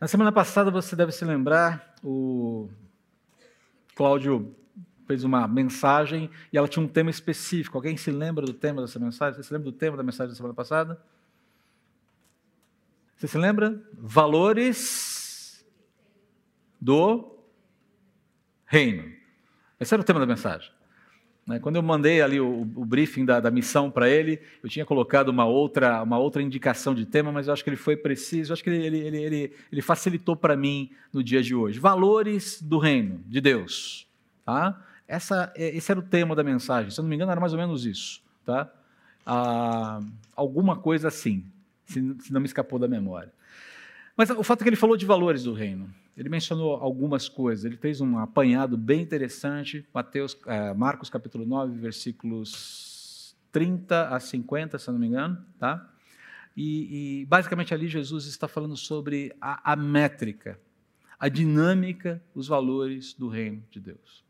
Na semana passada, você deve se lembrar, o Cláudio fez uma mensagem e ela tinha um tema específico. Alguém se lembra do tema dessa mensagem? Você se lembra do tema da mensagem da semana passada? Você se lembra? Valores do reino. Esse era o tema da mensagem. Né? Quando eu mandei ali o, o briefing da, da missão para ele, eu tinha colocado uma outra, uma outra indicação de tema, mas eu acho que ele foi preciso, eu acho que ele, ele, ele, ele facilitou para mim no dia de hoje. Valores do reino de Deus. Tá? Essa, é, esse era o tema da mensagem, se eu não me engano, era mais ou menos isso. Tá? Ah, alguma coisa assim, se, se não me escapou da memória. Mas o fato é que ele falou de valores do reino. Ele mencionou algumas coisas. Ele fez um apanhado bem interessante. Mateus, é, Marcos capítulo 9, versículos 30 a 50, se não me engano. Tá? E, e basicamente ali Jesus está falando sobre a, a métrica, a dinâmica, os valores do reino de Deus.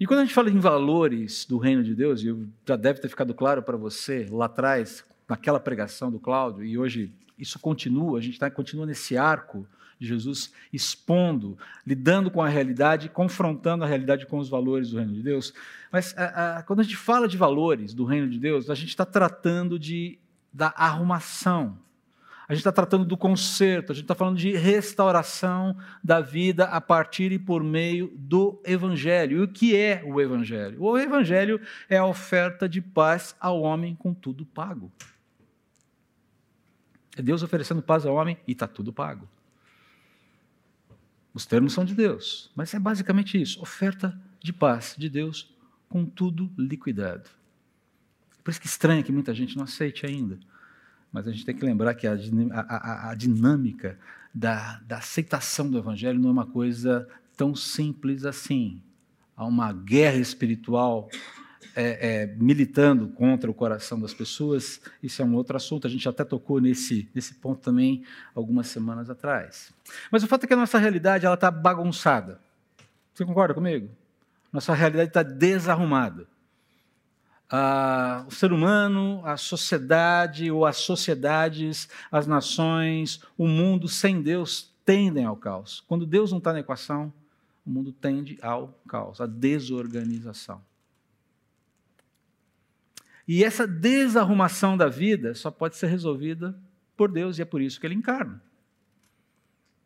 E quando a gente fala em valores do reino de Deus, e já deve ter ficado claro para você lá atrás, naquela pregação do Cláudio, e hoje isso continua, a gente tá, continua nesse arco de Jesus expondo, lidando com a realidade, confrontando a realidade com os valores do reino de Deus. Mas a, a, quando a gente fala de valores do reino de Deus, a gente está tratando de, da arrumação. A gente está tratando do conserto, a gente está falando de restauração da vida a partir e por meio do Evangelho. E o que é o Evangelho? O Evangelho é a oferta de paz ao homem com tudo pago. É Deus oferecendo paz ao homem e está tudo pago. Os termos são de Deus, mas é basicamente isso: oferta de paz de Deus com tudo liquidado. Por isso que estranha que muita gente não aceite ainda. Mas a gente tem que lembrar que a, a, a, dinâmica da, da aceitação do Evangelho não é uma coisa tão simples assim. Há uma guerra espiritual é, é, militando contra o coração das pessoas, isso é um outro assunto. A gente até tocou nesse, nesse ponto também algumas semanas atrás. Mas o fato é que a nossa realidade está bagunçada. Você concorda comigo? Nossa realidade está desarrumada. Ah, o ser humano, a sociedade ou as sociedades, as nações, o mundo sem Deus tendem ao caos. Quando Deus não está na equação, o mundo tende ao caos, à desorganização. E essa desarrumação da vida só pode ser resolvida por Deus e é por isso que ele encarna.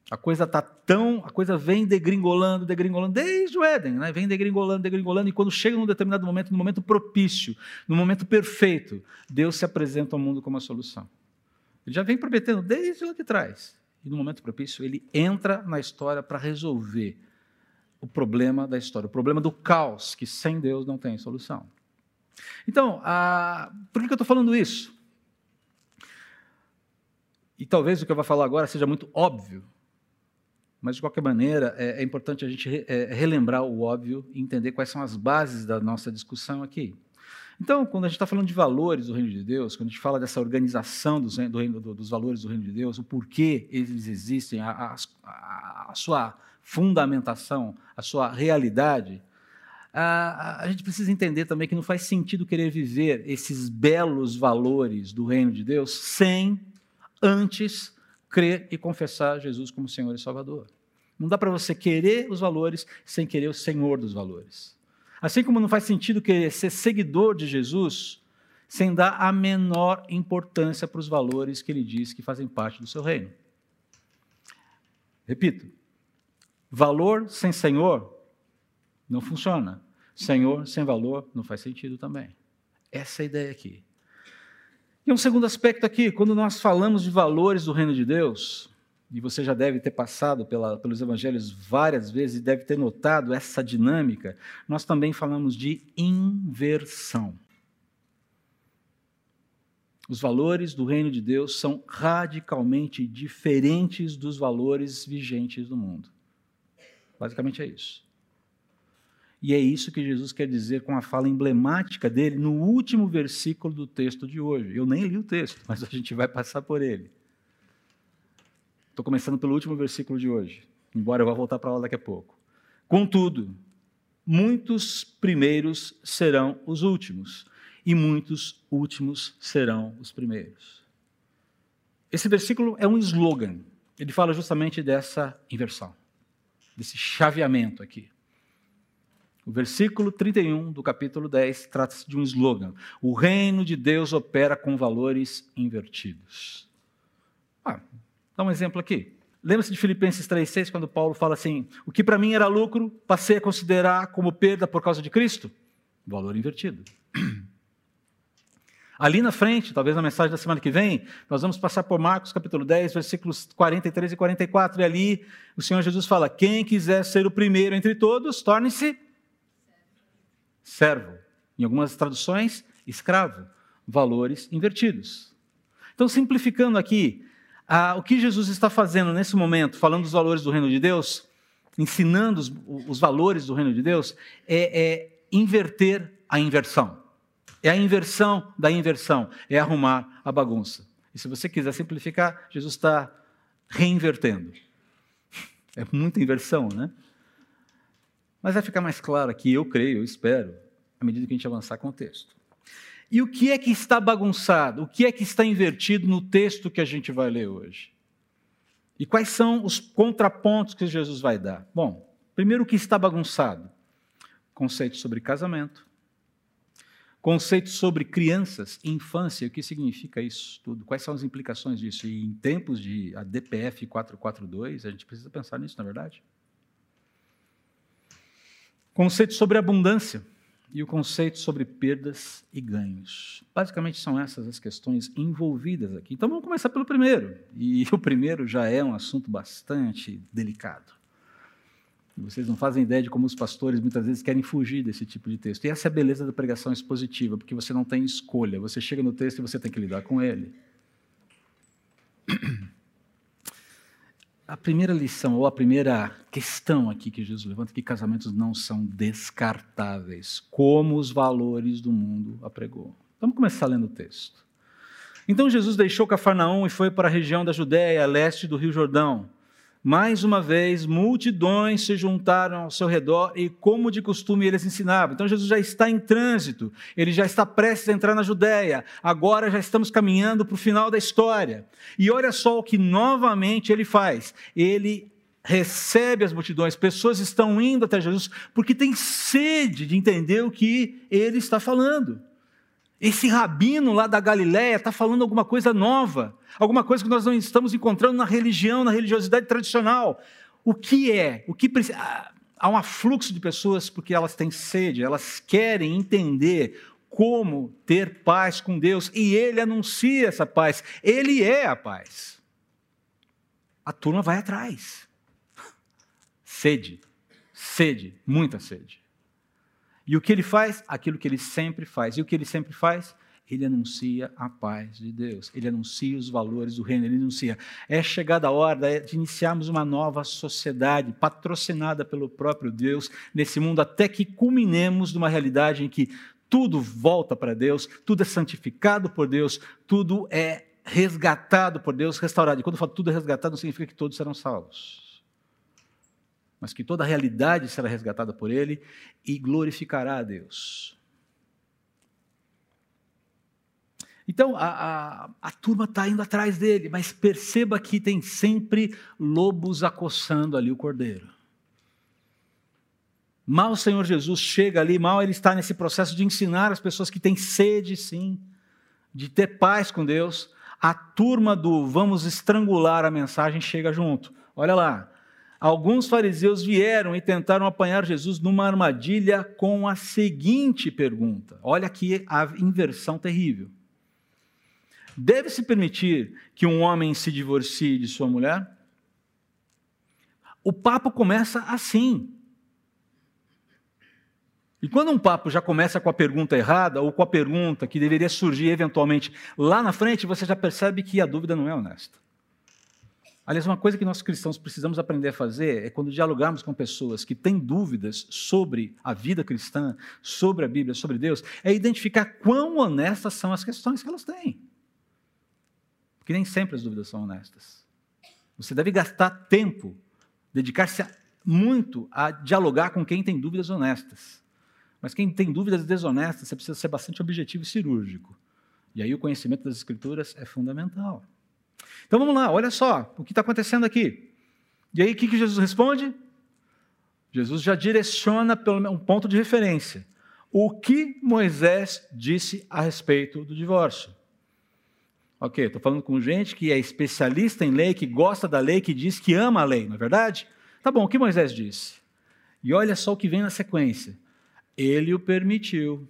A coisa tá tão, a coisa vem degringolando, degringolando desde o Éden, né? Vem degringolando, degringolando e quando chega num determinado momento, no momento propício, no momento perfeito, Deus se apresenta ao mundo como a solução. Ele já vem prometendo desde lá de trás. E no momento propício, ele entra na história para resolver o problema da história, o problema do caos, que sem Deus não tem solução. Então, por que eu estou falando isso? E talvez o que eu vou falar agora seja muito óbvio, mas de qualquer maneira é, é importante a gente re, é, relembrar o óbvio e entender quais são as bases da nossa discussão aqui. Então, quando a gente está falando de valores do reino de Deus, quando a gente fala dessa organização dos, do reino, do, dos valores do reino de Deus, o porquê eles existem, a, a, a sua fundamentação, a sua realidade, a, gente precisa entender também que não faz sentido querer viver esses belos valores do reino de Deus sem antes crer e confessar Jesus como Senhor e Salvador. Não dá para você querer os valores sem querer o Senhor dos valores. Assim como não faz sentido querer ser seguidor de Jesus sem dar a menor importância para os valores que ele diz que fazem parte do seu reino. Repito, valor sem Senhor não funciona. Senhor sem valor não faz sentido também. Essa é a ideia aqui. E um segundo aspecto aqui, quando nós falamos de valores do reino de Deus, e você já deve ter passado pela, pelos evangelhos várias vezes e deve ter notado essa dinâmica, nós também falamos de inversão. Os valores do reino de Deus são radicalmente diferentes dos valores vigentes do mundo. Basicamente é isso. E é isso que Jesus quer dizer com a fala emblemática dele no último versículo do texto de hoje. Eu nem li o texto, mas a gente vai passar por ele. Estou começando pelo último versículo de hoje, embora eu vá voltar para lá daqui a pouco. Contudo, muitos primeiros serão os últimos, e muitos últimos serão os primeiros. Esse versículo é um slogan ele fala justamente dessa inversão, desse chaveamento aqui. O versículo 31 do capítulo 10 trata-se de um slogan: O reino de Deus opera com valores invertidos. Ah, dá um exemplo aqui. Lembra-se de Filipenses 3,6, quando Paulo fala assim: O que para mim era lucro, passei a considerar como perda por causa de Cristo? Valor invertido. Ali na frente, talvez na mensagem da semana que vem, nós vamos passar por Marcos capítulo 10, versículos 43 e 44, e ali o Senhor Jesus fala: Quem quiser ser o primeiro entre todos, torne-se servo. Em algumas traduções, escravo. Valores invertidos. Então, simplificando aqui, ah, o que Jesus está fazendo nesse momento, falando dos valores do reino de Deus, ensinando os, os valores do reino de Deus, é, é inverter a inversão. É a inversão da inversão, é arrumar a bagunça. E se você quiser simplificar, Jesus está reinvertendo. É muita inversão, né? Mas vai ficar mais claro aqui, eu creio, eu espero, à medida que a gente avançar com o texto. E o que é que está bagunçado? O que é que está invertido no texto que a gente vai ler hoje? E quais são os contrapontos que Jesus vai dar? Bom, primeiro o que está bagunçado? Conceito sobre casamento, conceito sobre crianças, infância, o que significa isso tudo? Quais são as implicações disso? E em tempos de a DPF 442, a gente precisa pensar nisso, na é verdade? Conceito sobre abundância e o conceito sobre perdas e ganhos. Basicamente são essas as questões envolvidas aqui. Então vamos começar pelo primeiro. E o primeiro já é um assunto bastante delicado. Vocês não fazem ideia de como os pastores muitas vezes querem fugir desse tipo de texto. E essa é a beleza da pregação expositiva, porque você não tem escolha. Você chega no texto e você tem que lidar com ele. A primeira lição, ou a primeira questão aqui que Jesus levanta, é que casamentos não são descartáveis, como os valores do mundo apregou. Vamos começar lendo o texto. Então Jesus deixou Cafarnaum e foi para a região da Judéia, leste do Rio Jordão. Mais uma vez, multidões se juntaram ao seu redor e, como de costume, eles ensinavam. Então, Jesus já está em trânsito, ele já está prestes a entrar na Judéia. Agora já estamos caminhando para o final da história. E olha só o que novamente ele faz: ele recebe as multidões, pessoas estão indo até Jesus porque têm sede de entender o que ele está falando. Esse rabino lá da Galiléia está falando alguma coisa nova, alguma coisa que nós não estamos encontrando na religião, na religiosidade tradicional. O que é? O que precisa? Ah, há um afluxo de pessoas porque elas têm sede, elas querem entender como ter paz com Deus e ele anuncia essa paz. Ele é a paz. A turma vai atrás. Sede, sede, muita sede. E o que ele faz? Aquilo que ele sempre faz. E o que ele sempre faz? Ele anuncia a paz de Deus, ele anuncia os valores do reino, ele anuncia. É chegada a hora de iniciarmos uma nova sociedade, patrocinada pelo próprio Deus, nesse mundo, até que culminemos numa realidade em que tudo volta para Deus, tudo é santificado por Deus, tudo é resgatado por Deus, restaurado. E quando eu falo tudo é resgatado, não significa que todos serão salvos mas que toda a realidade será resgatada por ele e glorificará a Deus. Então, a, a, a turma está indo atrás dele, mas perceba que tem sempre lobos acossando ali o cordeiro. Mal o Senhor Jesus chega ali, mal ele está nesse processo de ensinar as pessoas que têm sede, sim, de ter paz com Deus. A turma do vamos estrangular a mensagem chega junto. Olha lá, alguns fariseus vieram e tentaram apanhar Jesus numa armadilha com a seguinte pergunta: olha aqui a inversão terrível. Deve-se permitir que um homem se divorcie de sua mulher? O papo começa assim. E quando um papo já começa com a pergunta errada, ou com a pergunta que deveria surgir eventualmente lá na frente, você já percebe que a dúvida não é honesta. Aliás, uma coisa que nós cristãos precisamos aprender a fazer é quando dialogarmos com pessoas que têm dúvidas sobre a vida cristã, sobre a Bíblia, sobre Deus, é identificar quão honestas são as questões que elas têm. Porque nem sempre as dúvidas são honestas. Você deve gastar tempo, dedicar-se muito a dialogar com quem tem dúvidas honestas. Mas quem tem dúvidas desonestas, você precisa ser bastante objetivo e cirúrgico. E aí o conhecimento das Escrituras é fundamental. Então vamos lá, olha só o que está acontecendo aqui. E aí o que, que Jesus responde? Jesus já direciona um ponto de referência. O que Moisés disse a respeito do divórcio? Ok, estou falando com gente que é especialista em lei, que gosta da lei, que diz que ama a lei, não é verdade? Tá bom, o que Moisés disse? E olha só o que vem na sequência. Ele o permitiu.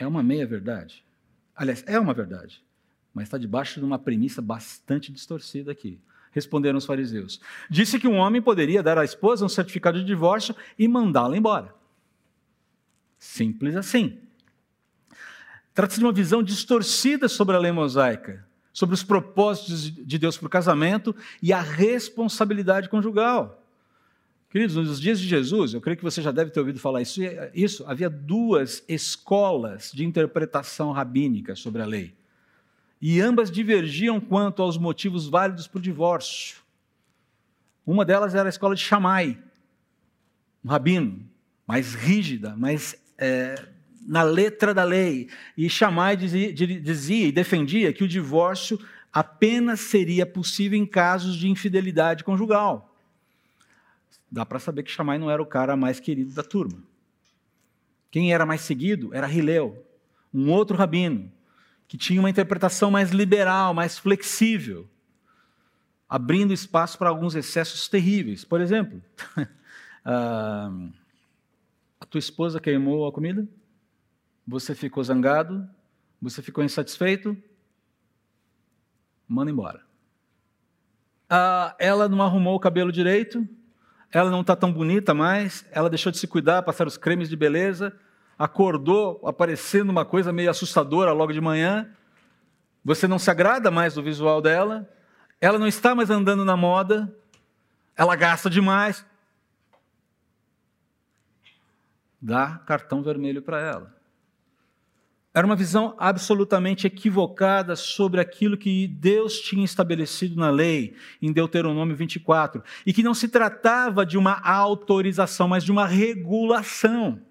É uma meia-verdade. Aliás, é uma verdade, mas está debaixo de uma premissa bastante distorcida aqui. Responderam os fariseus. Disse que um homem poderia dar à esposa um certificado de divórcio e mandá-la embora. Simples assim. Trata-se de uma visão distorcida sobre a lei mosaica, sobre os propósitos de Deus para o casamento e a responsabilidade conjugal. Queridos, nos dias de Jesus, eu creio que você já deve ter ouvido falar isso, isso havia duas escolas de interpretação rabínica sobre a lei. E ambas divergiam quanto aos motivos válidos para o divórcio. Uma delas era a escola de Shammai, um rabino, mais rígida, mais é, na letra da lei. E Shammai dizia, dizia e defendia que o divórcio apenas seria possível em casos de infidelidade conjugal dá para saber que Shammai não era o cara mais querido da turma. Quem era mais seguido era Hilel, um outro rabino, que tinha uma interpretação mais liberal, mais flexível, abrindo espaço para alguns excessos terríveis. Por exemplo, a tua esposa queimou a comida, você ficou zangado, você ficou insatisfeito, manda embora. Ah, ela não arrumou o cabelo direito, ela não está tão bonita mais, ela deixou de se cuidar, passar os cremes de beleza, acordou aparecendo uma coisa meio assustadora logo de manhã, você não se agrada mais do visual dela, ela não está mais andando na moda, ela gasta demais. Dá cartão vermelho para ela. Era uma visão absolutamente equivocada sobre aquilo que Deus tinha estabelecido na lei, em Deuteronômio 24, e que não se tratava de uma autorização, mas de uma regulação.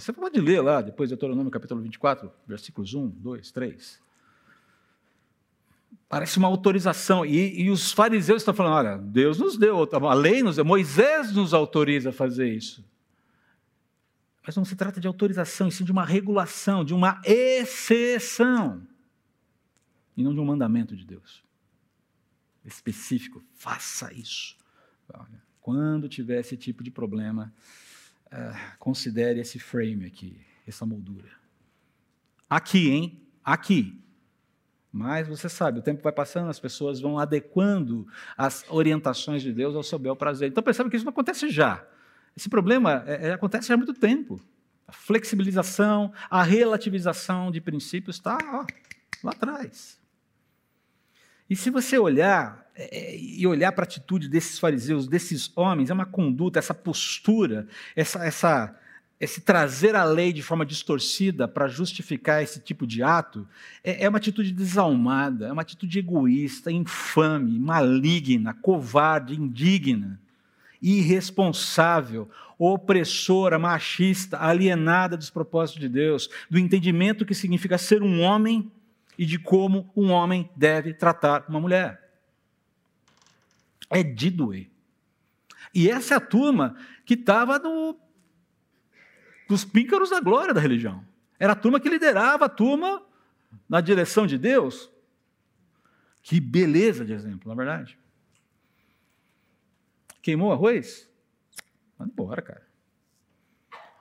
Você pode ler lá, depois Deuteronômio capítulo 24, versículos 1, 2, 3. Parece uma autorização. E, e os fariseus estão falando: olha, Deus nos deu, a lei nos deu, Moisés nos autoriza a fazer isso. Mas não se trata de autorização, e sim de uma regulação, de uma exceção. E não de um mandamento de Deus. Específico, faça isso. Quando tiver esse tipo de problema, uh, considere esse frame aqui, essa moldura. Aqui, hein? Aqui. Mas você sabe, o tempo vai passando, as pessoas vão adequando as orientações de Deus ao seu bel prazer. Então percebe que isso não acontece já. Esse problema é, é, acontece há muito tempo. A flexibilização, a relativização de princípios está lá atrás. E se você olhar e olhar para a atitude desses fariseus, desses homens, é uma conduta, essa postura, essa, essa, esse trazer a lei de forma distorcida para justificar esse tipo de ato, é, é uma atitude desalmada, é uma atitude egoísta, infame, maligna, covarde, indigna irresponsável, opressora, machista, alienada dos propósitos de Deus, do entendimento que significa ser um homem e de como um homem deve tratar uma mulher. É de doer. E essa é a turma que estava no, nos píncaros da glória da religião. Era a turma que liderava a turma na direção de Deus. Que beleza de exemplo, na é verdade. Queimou arroz? Manda embora, cara.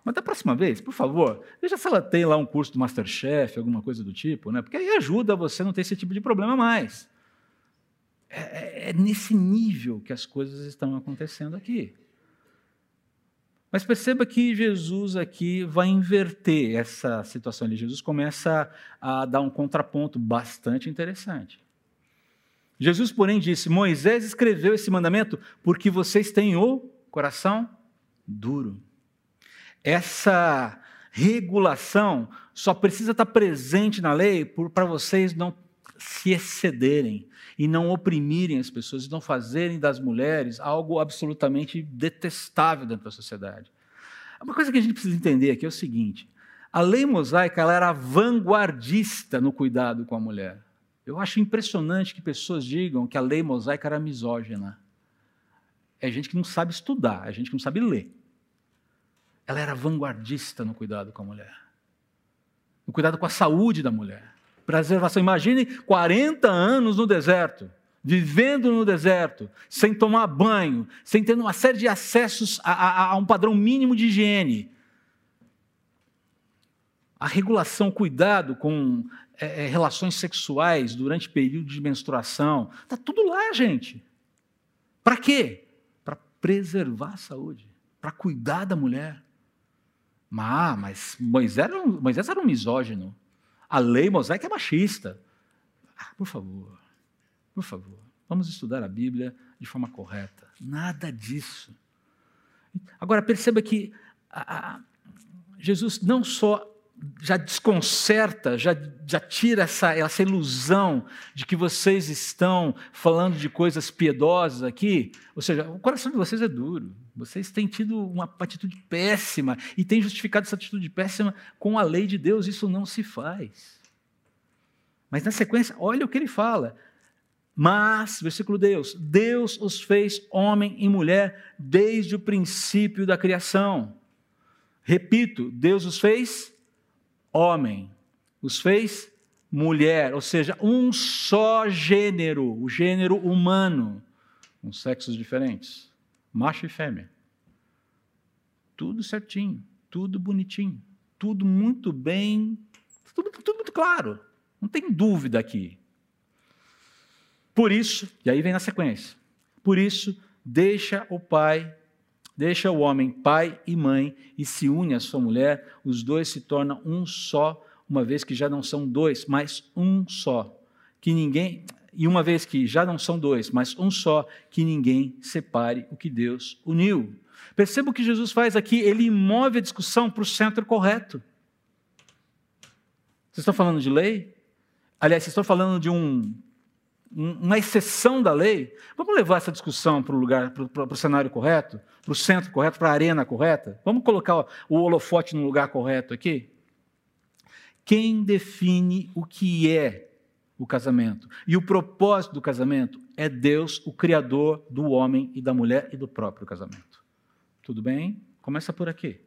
Mas da próxima vez, por favor, veja se ela tem lá um curso do Masterchef, alguma coisa do tipo, né? Porque aí ajuda você a não ter esse tipo de problema mais. É, é, é nesse nível que as coisas estão acontecendo aqui. Mas perceba que Jesus aqui vai inverter essa situação. Jesus começa a dar um contraponto bastante interessante. Jesus, porém, disse: Moisés escreveu esse mandamento porque vocês têm o coração duro. Essa regulação só precisa estar presente na lei para vocês não se excederem e não oprimirem as pessoas e não fazerem das mulheres algo absolutamente detestável dentro da sociedade. Uma coisa que a gente precisa entender aqui é o seguinte: A lei mosaica ela era vanguardista no cuidado com a mulher. Eu acho impressionante que pessoas digam que a lei mosaica era misógina. É gente que não sabe estudar, é gente que não sabe ler. Ela era vanguardista no cuidado com a mulher, no cuidado com a saúde da mulher. Preservação. Imagine 40 anos no deserto, vivendo no deserto, sem tomar banho, sem ter uma série de acessos a, a, a um padrão mínimo de higiene. A regulação, cuidado com é, é, relações sexuais durante período de menstruação. Está tudo lá, gente. Para quê? Para preservar a saúde, para cuidar da mulher. Ah, mas Moisés era, um, Moisés era um misógino. A lei mosaica é machista. Ah, por favor, por favor, vamos estudar a Bíblia de forma correta. Nada disso. Agora, perceba que a, a, Jesus não só já desconcerta, já, já tira essa, essa ilusão de que vocês estão falando de coisas piedosas aqui. Ou seja, o coração de vocês é duro. Vocês têm tido uma atitude péssima e têm justificado essa atitude péssima com a lei de Deus. Isso não se faz. Mas na sequência, olha o que ele fala. Mas, versículo Deus, Deus os fez homem e mulher desde o princípio da criação. Repito, Deus os fez homem, os fez mulher, ou seja, um só gênero, o gênero humano, com sexos diferentes, macho e fêmea. Tudo certinho, tudo bonitinho, tudo muito bem, tudo, tudo muito claro, não tem dúvida aqui. Por isso, e aí vem na sequência, por isso, deixa o pai Deixa o homem pai e mãe e se une à sua mulher, os dois se tornam um só, uma vez que já não são dois, mas um só. Que ninguém e uma vez que já não são dois, mas um só, que ninguém separe o que Deus uniu. Perceba o que Jesus faz aqui, ele move a discussão para o centro correto. Vocês estão falando de lei? Aliás, vocês estão falando de um uma exceção da lei, vamos levar essa discussão para o lugar, para o, cenário correto, para o centro correto, para a arena correta? Vamos colocar o holofote no lugar correto aqui? Quem define o que é o casamento e o propósito do casamento é Deus, o Criador do homem e da mulher e do próprio casamento. Tudo bem? Começa por aqui.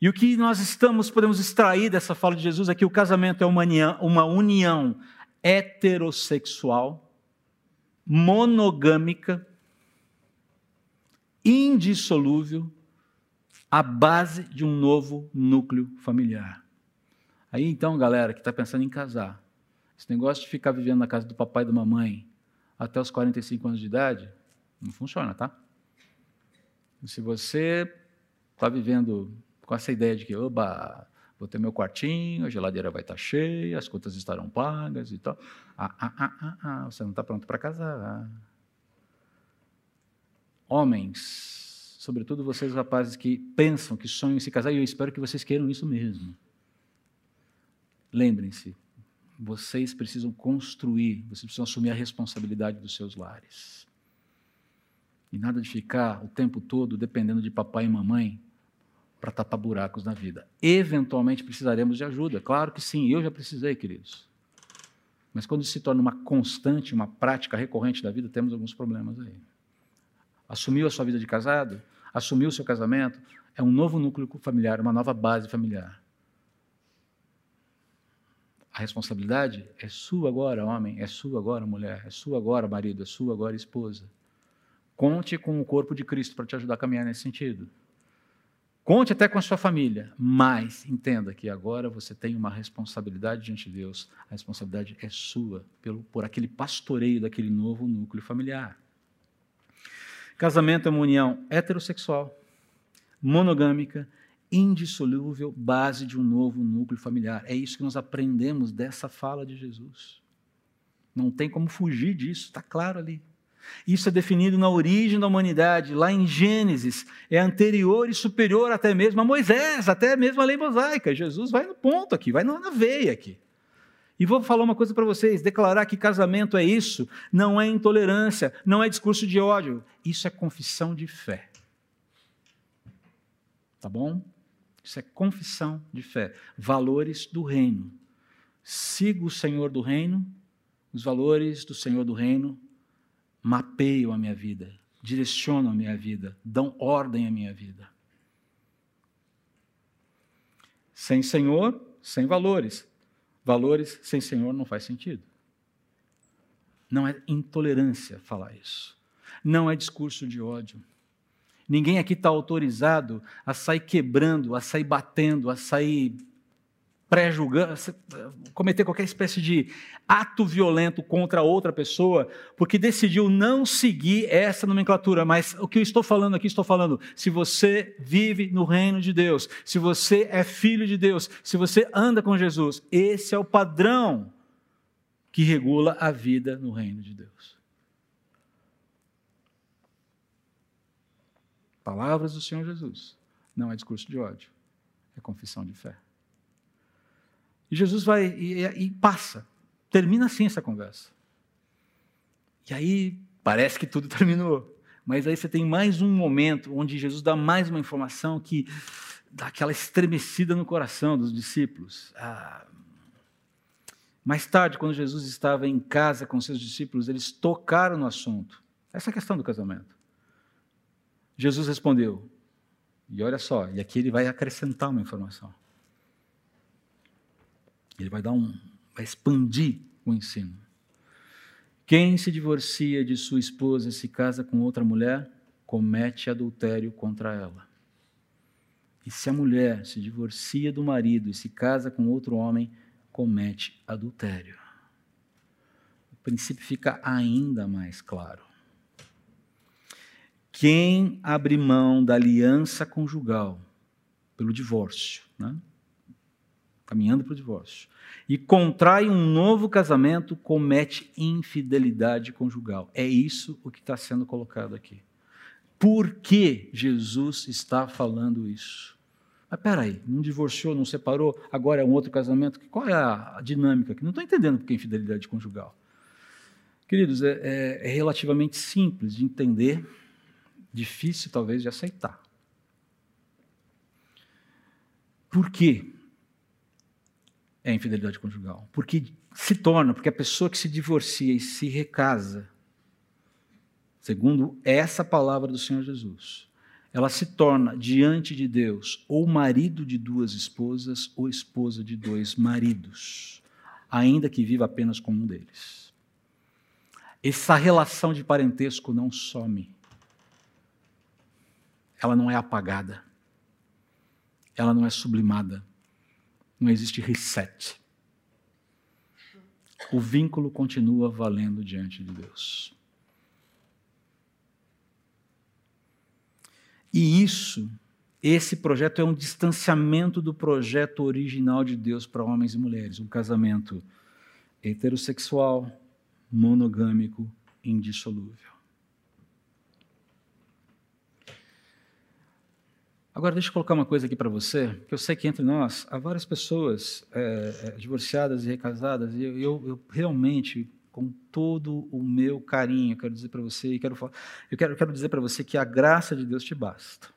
E o que nós estamos, podemos extrair dessa fala de Jesus é que o casamento é uma união, uma união heterossexual, monogâmica, indissolúvel, à base de um novo núcleo familiar. Aí então, galera que está pensando em casar, esse negócio de ficar vivendo na casa do papai e da mamãe até os 45 anos de idade, não funciona, tá? Se você está vivendo com essa ideia de que, oba, vou ter meu quartinho, a geladeira vai estar cheia, as contas estarão pagas e tal. Ah, ah, ah, ah, ah você não está pronto para casar. Homens, sobretudo vocês rapazes que pensam, que sonham em se casar, e eu espero que vocês queiram isso mesmo. Lembrem-se, vocês precisam construir, vocês precisam assumir a responsabilidade dos seus lares. E nada de ficar o tempo todo dependendo de papai e mamãe para tapar buracos na vida. Eventualmente precisaremos de ajuda, claro que sim, eu já precisei, queridos. Mas quando isso se torna uma constante, uma prática recorrente da vida, temos alguns problemas aí. Assumiu a sua vida de casado, assumiu o seu casamento, é um novo núcleo familiar, uma nova base familiar. A responsabilidade é sua agora, homem, é sua agora, mulher, é sua agora, marido, é sua agora, esposa. Conte com o corpo de Cristo para te ajudar a caminhar nesse sentido. Conte até com a sua família, mas entenda que agora você tem uma responsabilidade diante de Deus. A responsabilidade é sua pelo, por aquele pastoreio daquele novo núcleo familiar. Casamento é uma união heterossexual, monogâmica, indissolúvel, base de um novo núcleo familiar. É isso que nós aprendemos dessa fala de Jesus. Não tem como fugir disso, está claro ali. Isso é definido na origem da humanidade, lá em Gênesis. É anterior e superior até mesmo a Moisés, até mesmo a lei mosaica. Jesus vai no ponto aqui, vai na veia aqui. E vou falar uma coisa para vocês: declarar que casamento é isso não é intolerância, não é discurso de ódio. Isso é confissão de fé. Tá bom? Isso é confissão de fé. Valores do reino. Sigo o Senhor do reino, os valores do Senhor do reino mapeiam a minha vida, direcionam a minha vida, dão ordem à minha vida. Sem Senhor, sem valores. Valores sem Senhor não faz sentido. Não é intolerância falar isso. Não é discurso de ódio. Ninguém aqui está autorizado a sair quebrando, a sair batendo, a sair pré-julgando, cometer qualquer espécie de ato violento contra outra pessoa, porque decidiu não seguir essa nomenclatura. Mas o que eu estou falando aqui, estou falando, se você vive no reino de Deus, se você é filho de Deus, se você anda com Jesus, esse é o padrão que regula a vida no reino de Deus. Palavras do Senhor Jesus. Não é discurso de ódio, é confissão de fé. E Jesus vai e, e passa. Termina assim essa conversa. E aí parece que tudo terminou. Mas aí você tem mais um momento onde Jesus dá mais uma informação que dá aquela estremecida no coração dos discípulos. Ah, mais tarde, quando Jesus estava em casa com seus discípulos, eles tocaram no assunto. Essa é questão do casamento. Jesus respondeu, e olha só, e aqui ele vai acrescentar uma informação. Ele vai dar um, vai expandir o ensino. Quem se divorcia de sua esposa e se casa com outra mulher, comete adultério contra ela. E se a mulher se divorcia do marido e se casa com outro homem, comete adultério. O princípio fica ainda mais claro. Quem abre mão da aliança conjugal pelo divórcio, né? Caminhando para o divórcio, e contrai um novo casamento, comete infidelidade conjugal. É isso o que está sendo colocado aqui. Por que Jesus está falando isso? Mas peraí, não divorciou, não separou, agora é um outro casamento? Qual é a dinâmica aqui? Não estou entendendo por que infidelidade conjugal. Queridos, é, é, é relativamente simples de entender, difícil talvez de aceitar. Por quê? É infidelidade conjugal. Porque se torna, porque a pessoa que se divorcia e se recasa, segundo essa palavra do Senhor Jesus, ela se torna diante de Deus ou marido de duas esposas ou esposa de dois maridos, ainda que viva apenas com um deles. Essa relação de parentesco não some. Ela não é apagada. Ela não é sublimada não existe reset. O vínculo continua valendo diante de Deus. E isso, esse projeto é um distanciamento do projeto original de Deus para homens e mulheres, um casamento heterossexual, monogâmico, indissolúvel. Agora, deixa eu colocar uma coisa aqui para você, que eu sei que entre nós há várias pessoas é, é, divorciadas e recasadas, e eu, eu, eu, realmente, com todo o meu carinho, quero dizer para você, e quero, eu quero, quero dizer para você que a graça de Deus te basta.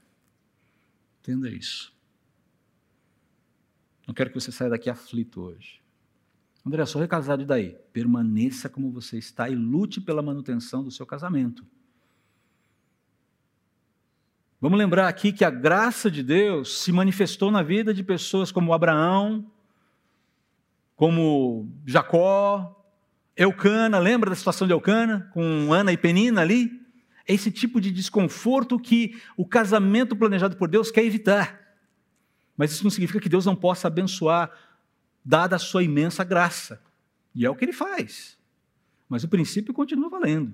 Entenda isso. Não quero que você saia daqui aflito hoje. André, sou recasado e daí? Permaneça como você está e lute pela manutenção do seu casamento. Vamos lembrar aqui que a graça de Deus se manifestou na vida de pessoas como Abraão, como Jacó, Eucana, lembra da situação de Eucana, com Ana e Penina ali? É esse tipo de desconforto que o casamento planejado por Deus quer evitar. Mas isso não significa que Deus não possa abençoar, dada a sua imensa graça. E é o que ele faz. Mas o princípio continua valendo.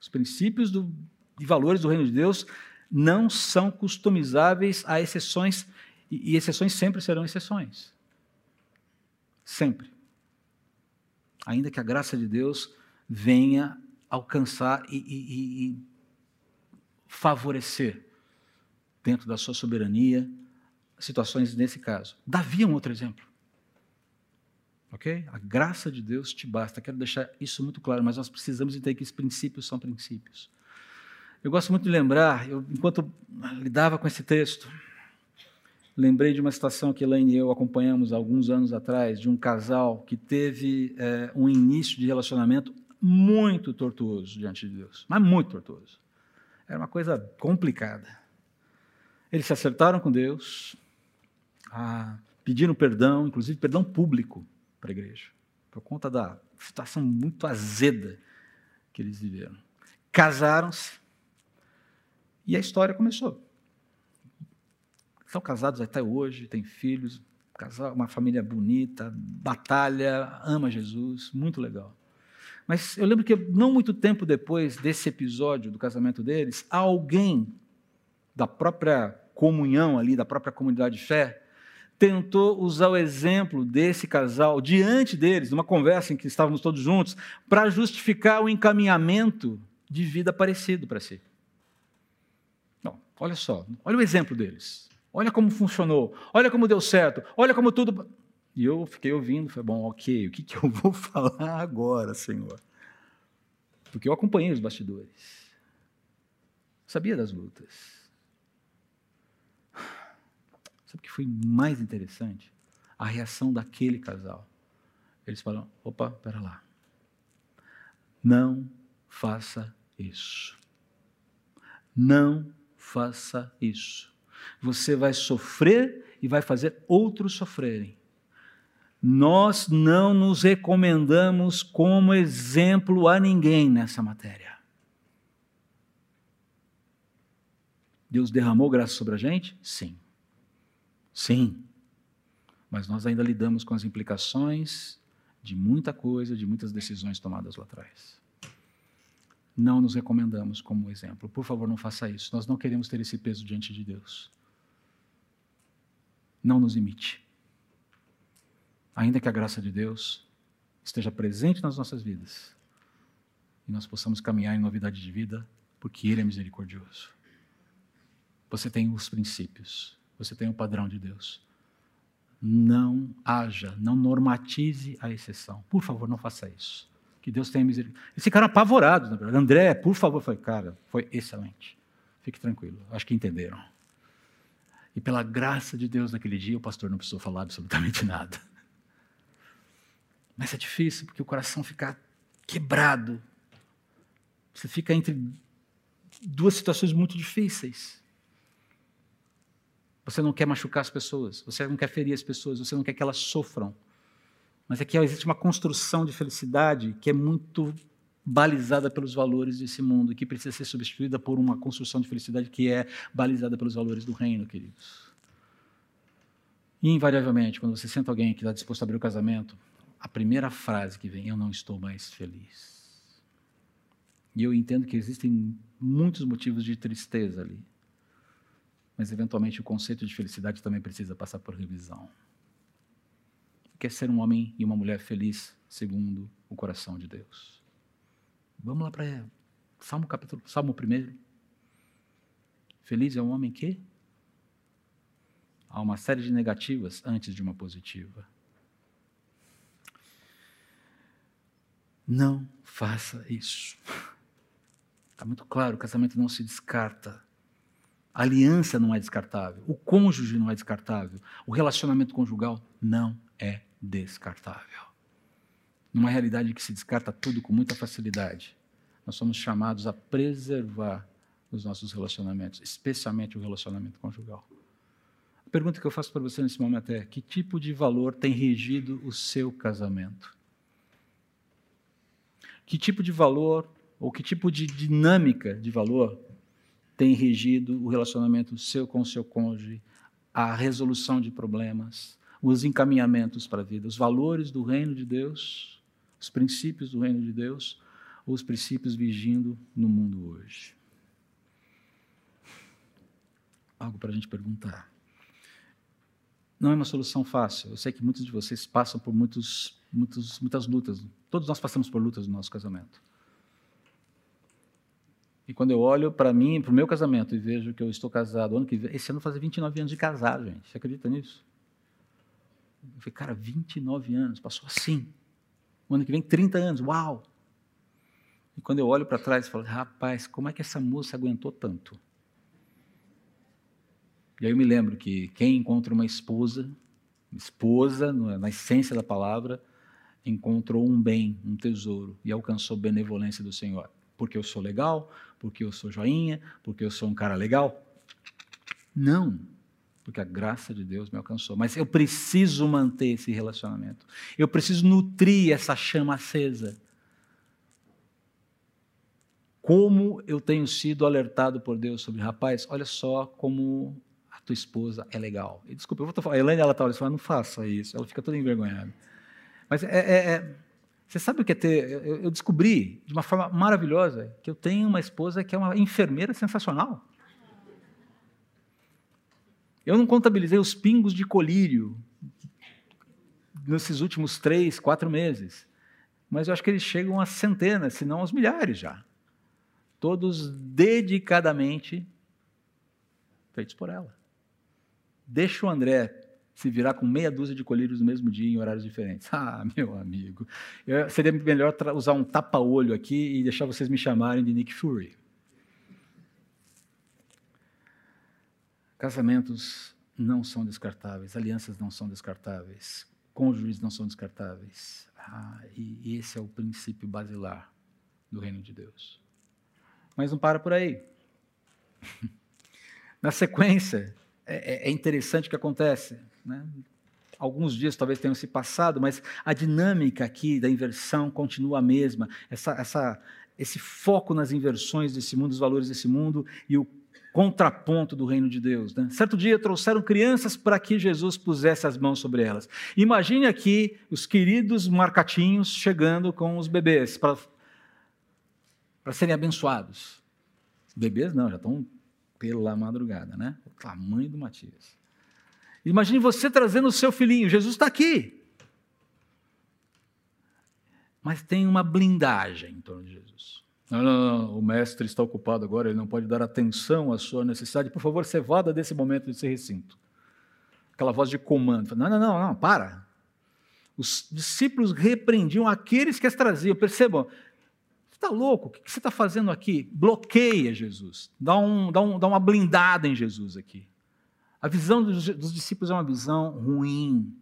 Os princípios do, e valores do reino de Deus não são customizáveis a exceções, e exceções sempre serão exceções. Sempre. Ainda que a graça de Deus venha alcançar e, e, e favorecer, dentro da sua soberania, situações nesse caso. Davi é um outro exemplo. Ok? A graça de Deus te basta. Quero deixar isso muito claro, mas nós precisamos entender que esses princípios são princípios. Eu gosto muito de lembrar, eu, enquanto lidava com esse texto, lembrei de uma situação que Elaine e eu acompanhamos alguns anos atrás, de um casal que teve é, um início de relacionamento muito tortuoso diante de Deus, mas muito tortuoso. Era uma coisa complicada. Eles se acertaram com Deus, ah, pediram perdão, inclusive perdão público para a igreja, por conta da situação muito azeda que eles viveram. Casaram-se e a história começou. Estão casados até hoje, têm filhos, uma família bonita, batalha, ama Jesus, muito legal. Mas eu lembro que não muito tempo depois desse episódio do casamento deles, alguém da própria comunhão ali, da própria comunidade de fé, tentou usar o exemplo desse casal diante deles, numa conversa em que estávamos todos juntos, para justificar o encaminhamento de vida parecido para si. Olha só, olha o exemplo deles. Olha como funcionou, olha como deu certo, olha como tudo. E eu fiquei ouvindo, falei, bom, ok, o que, que eu vou falar agora, Senhor? Porque eu acompanhei os bastidores, sabia das lutas. Sabe o que foi mais interessante? A reação daquele casal. Eles falam: opa, pera lá. Não faça isso. Não faça isso. Você vai sofrer e vai fazer outros sofrerem. Nós não nos recomendamos como exemplo a ninguém nessa matéria. Deus derramou graça sobre a gente? Sim. Sim. Mas nós ainda lidamos com as implicações de muita coisa, de muitas decisões tomadas lá atrás. Não nos recomendamos como exemplo. Por favor, não faça isso. Nós não queremos ter esse peso diante de Deus. Não nos imite. Ainda que a graça de Deus esteja presente nas nossas vidas e nós possamos caminhar em novidade de vida, porque Ele é misericordioso. Você tem os princípios, você tem o padrão de Deus. Não haja, não normatize a exceção. Por favor, não faça isso. Que Deus tenha misericórdia. Eles ficaram apavorados, na verdade. André, por favor, foi, cara, foi excelente. Fique tranquilo, acho que entenderam. E pela graça de Deus naquele dia, o pastor não precisou falar absolutamente nada. Mas é difícil, porque o coração fica quebrado. Você fica entre duas situações muito difíceis. Você não quer machucar as pessoas, você não quer ferir as pessoas, você não quer que elas sofram. Mas aqui existe uma construção de felicidade que é muito balizada pelos valores desse mundo, que precisa ser substituída por uma construção de felicidade que é balizada pelos valores do reino, queridos. E, invariavelmente, quando você senta alguém que está disposto a abrir o casamento, a primeira frase que vem, eu não estou mais feliz. E eu entendo que existem muitos motivos de tristeza ali mas eventualmente o conceito de felicidade também precisa passar por revisão. Quer ser um homem e uma mulher feliz segundo o coração de Deus. Vamos lá para Salmo capítulo, Salmo 1. Feliz é um homem que há uma série de negativas antes de uma positiva. Não faça isso. Está muito claro, o casamento não se descarta. A aliança não é descartável. O cônjuge não é descartável. O relacionamento conjugal não é descartável. Numa realidade que se descarta tudo com muita facilidade, nós somos chamados a preservar os nossos relacionamentos, especialmente o relacionamento conjugal. A pergunta que eu faço para você nesse momento é: que tipo de valor tem regido o seu casamento? Que tipo de valor ou que tipo de dinâmica de valor tem regido o relacionamento seu com o seu cônjuge, a resolução de problemas, os encaminhamentos para a vida, os valores do reino de Deus, os princípios do reino de Deus, ou os princípios vigindo no mundo hoje. Algo para a gente perguntar. Não é uma solução fácil. Eu sei que muitos de vocês passam por muitos, muitos, muitas lutas. Todos nós passamos por lutas no nosso casamento. E quando eu olho para mim, para o meu casamento, e vejo que eu estou casado, ano que vem, esse ano vai fazer 29 anos de casado, gente. Você acredita nisso? Eu falei, cara, 29 anos, passou assim. O ano que vem, 30 anos, uau! E quando eu olho para trás, eu falo, rapaz, como é que essa moça aguentou tanto? E aí eu me lembro que quem encontra uma esposa, esposa, na essência da palavra, encontrou um bem, um tesouro e alcançou benevolência do Senhor. Porque eu sou legal, porque eu sou joinha, porque eu sou um cara legal. Não, porque a graça de Deus me alcançou. Mas eu preciso manter esse relacionamento. Eu preciso nutrir essa chama acesa. Como eu tenho sido alertado por Deus sobre, rapaz, olha só como a tua esposa é legal. E, desculpa, eu vou falar, a Elaine, ela está olhando, não faça isso. Ela fica toda envergonhada. Mas é, é, é, você sabe o que é ter? Eu descobri de uma forma maravilhosa que eu tenho uma esposa que é uma enfermeira sensacional. Eu não contabilizei os pingos de colírio nesses últimos três, quatro meses. Mas eu acho que eles chegam a centenas, se não aos milhares já. Todos dedicadamente feitos por ela. Deixa o André se virar com meia dúzia de colírios no mesmo dia em horários diferentes. Ah, meu amigo. Eu, seria melhor usar um tapa-olho aqui e deixar vocês me chamarem de Nick Fury. Casamentos não são descartáveis, alianças não são descartáveis, cônjuges não são descartáveis. Ah, e esse é o princípio basilar do reino de Deus. Mas não para por aí. Na sequência, é, é, é interessante o que acontece. Né? Alguns dias talvez tenham se passado, mas a dinâmica aqui da inversão continua a mesma. Essa, essa, esse foco nas inversões desse mundo, os valores desse mundo e o contraponto do reino de Deus. Né? Certo dia trouxeram crianças para que Jesus pusesse as mãos sobre elas. Imagine aqui os queridos marcatinhos chegando com os bebês para, para serem abençoados. Bebês não, já estão pela madrugada, né? O tamanho do Matias. Imagine você trazendo o seu filhinho, Jesus está aqui. Mas tem uma blindagem em torno de Jesus. Não, não, não, o mestre está ocupado agora, ele não pode dar atenção à sua necessidade. Por favor, você vada desse momento, desse recinto. Aquela voz de comando. Não, não, não, não, para. Os discípulos repreendiam aqueles que as traziam. Percebam, está louco? O que você está fazendo aqui? Bloqueia Jesus. Dá, um, dá, um, dá uma blindada em Jesus aqui. A visão dos, dos discípulos é uma visão ruim,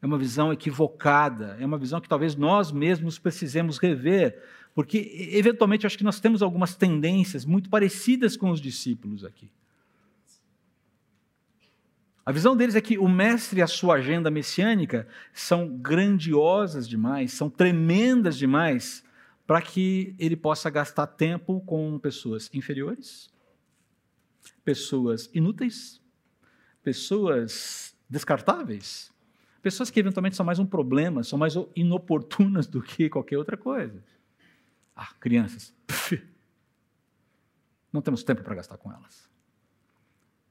é uma visão equivocada, é uma visão que talvez nós mesmos precisemos rever, porque, eventualmente, acho que nós temos algumas tendências muito parecidas com os discípulos aqui. A visão deles é que o mestre e a sua agenda messiânica são grandiosas demais, são tremendas demais, para que ele possa gastar tempo com pessoas inferiores, pessoas inúteis, pessoas descartáveis, pessoas que eventualmente são mais um problema, são mais inoportunas do que qualquer outra coisa. Ah, crianças. Não temos tempo para gastar com elas.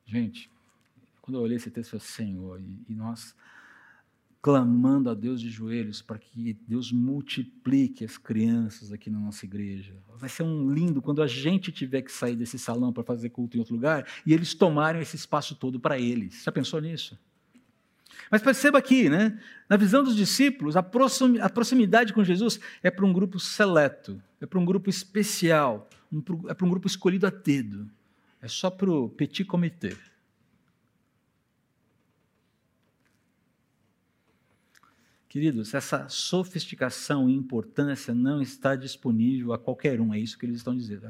Gente, quando eu olhei esse texto, eu falei, Senhor, e, e nós clamando a Deus de joelhos para que Deus multiplique as crianças aqui na nossa igreja. Vai ser um lindo quando a gente tiver que sair desse salão para fazer culto em outro lugar e eles tomarem esse espaço todo para eles. Já pensou nisso? Mas perceba aqui, né? na visão dos discípulos, a proximidade com Jesus é para um grupo seleto, é para um grupo especial, é para um grupo escolhido a dedo, é só para o petit comité. Queridos, essa sofisticação e importância não está disponível a qualquer um, é isso que eles estão dizendo.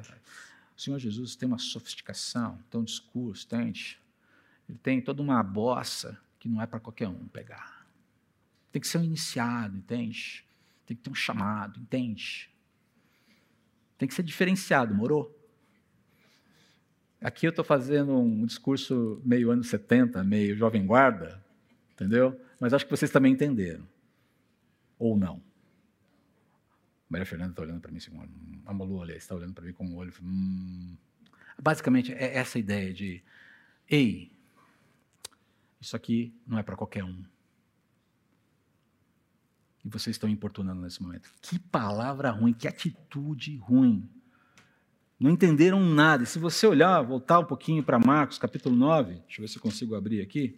O Senhor Jesus tem uma sofisticação, tem um discurso, tem, ele tem toda uma bossa que não é para qualquer um pegar. Tem que ser um iniciado, entende? Tem que ter um chamado, entende? Tem que ser diferenciado, morou? Aqui eu estou fazendo um discurso meio anos 70, meio jovem guarda, entendeu? Mas acho que vocês também entenderam. Ou não. Maria Fernanda está olhando para mim assim, a Malu, olha, está olhando para mim com um olho. Hum. Basicamente, é essa ideia de, ei, isso aqui não é para qualquer um. E vocês estão importunando nesse momento. Que palavra ruim, que atitude ruim. Não entenderam nada. E se você olhar, voltar um pouquinho para Marcos, capítulo 9, deixa eu ver se eu consigo abrir aqui.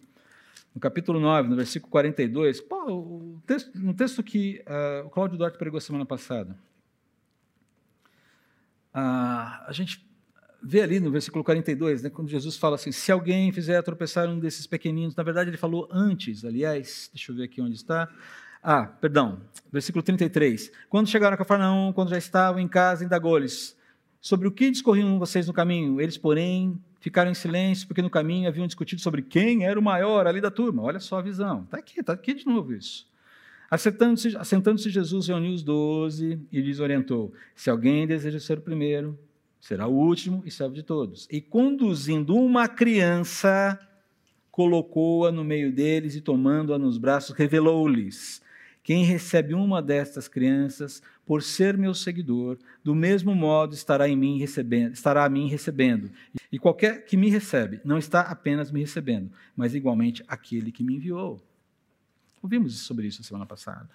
No capítulo 9, no versículo 42, pô, o texto, um texto que uh, o Cláudio Duarte pregou semana passada. Uh, a gente vê ali no versículo 42, né, quando Jesus fala assim: se alguém fizer tropeçar um desses pequeninos, na verdade ele falou antes, aliás, deixa eu ver aqui onde está. Ah, perdão, versículo 33. Quando chegaram a Cafarnaum, quando já estavam em casa, indagou-lhes sobre o que discorriam vocês no caminho. Eles, porém, ficaram em silêncio, porque no caminho haviam discutido sobre quem era o maior ali da turma. Olha só a visão. Está aqui, está aqui de novo isso. Assentando-se assentando Jesus reuniu os doze e lhes orientou: Se alguém deseja ser o primeiro, será o último e servo de todos. E conduzindo uma criança, colocou-a no meio deles e, tomando-a nos braços, revelou-lhes: quem recebe uma destas crianças, por ser meu seguidor, do mesmo modo estará em mim recebendo, estará a mim recebendo. E qualquer que me recebe, não está apenas me recebendo, mas igualmente aquele que me enviou. Ouvimos sobre isso semana passada.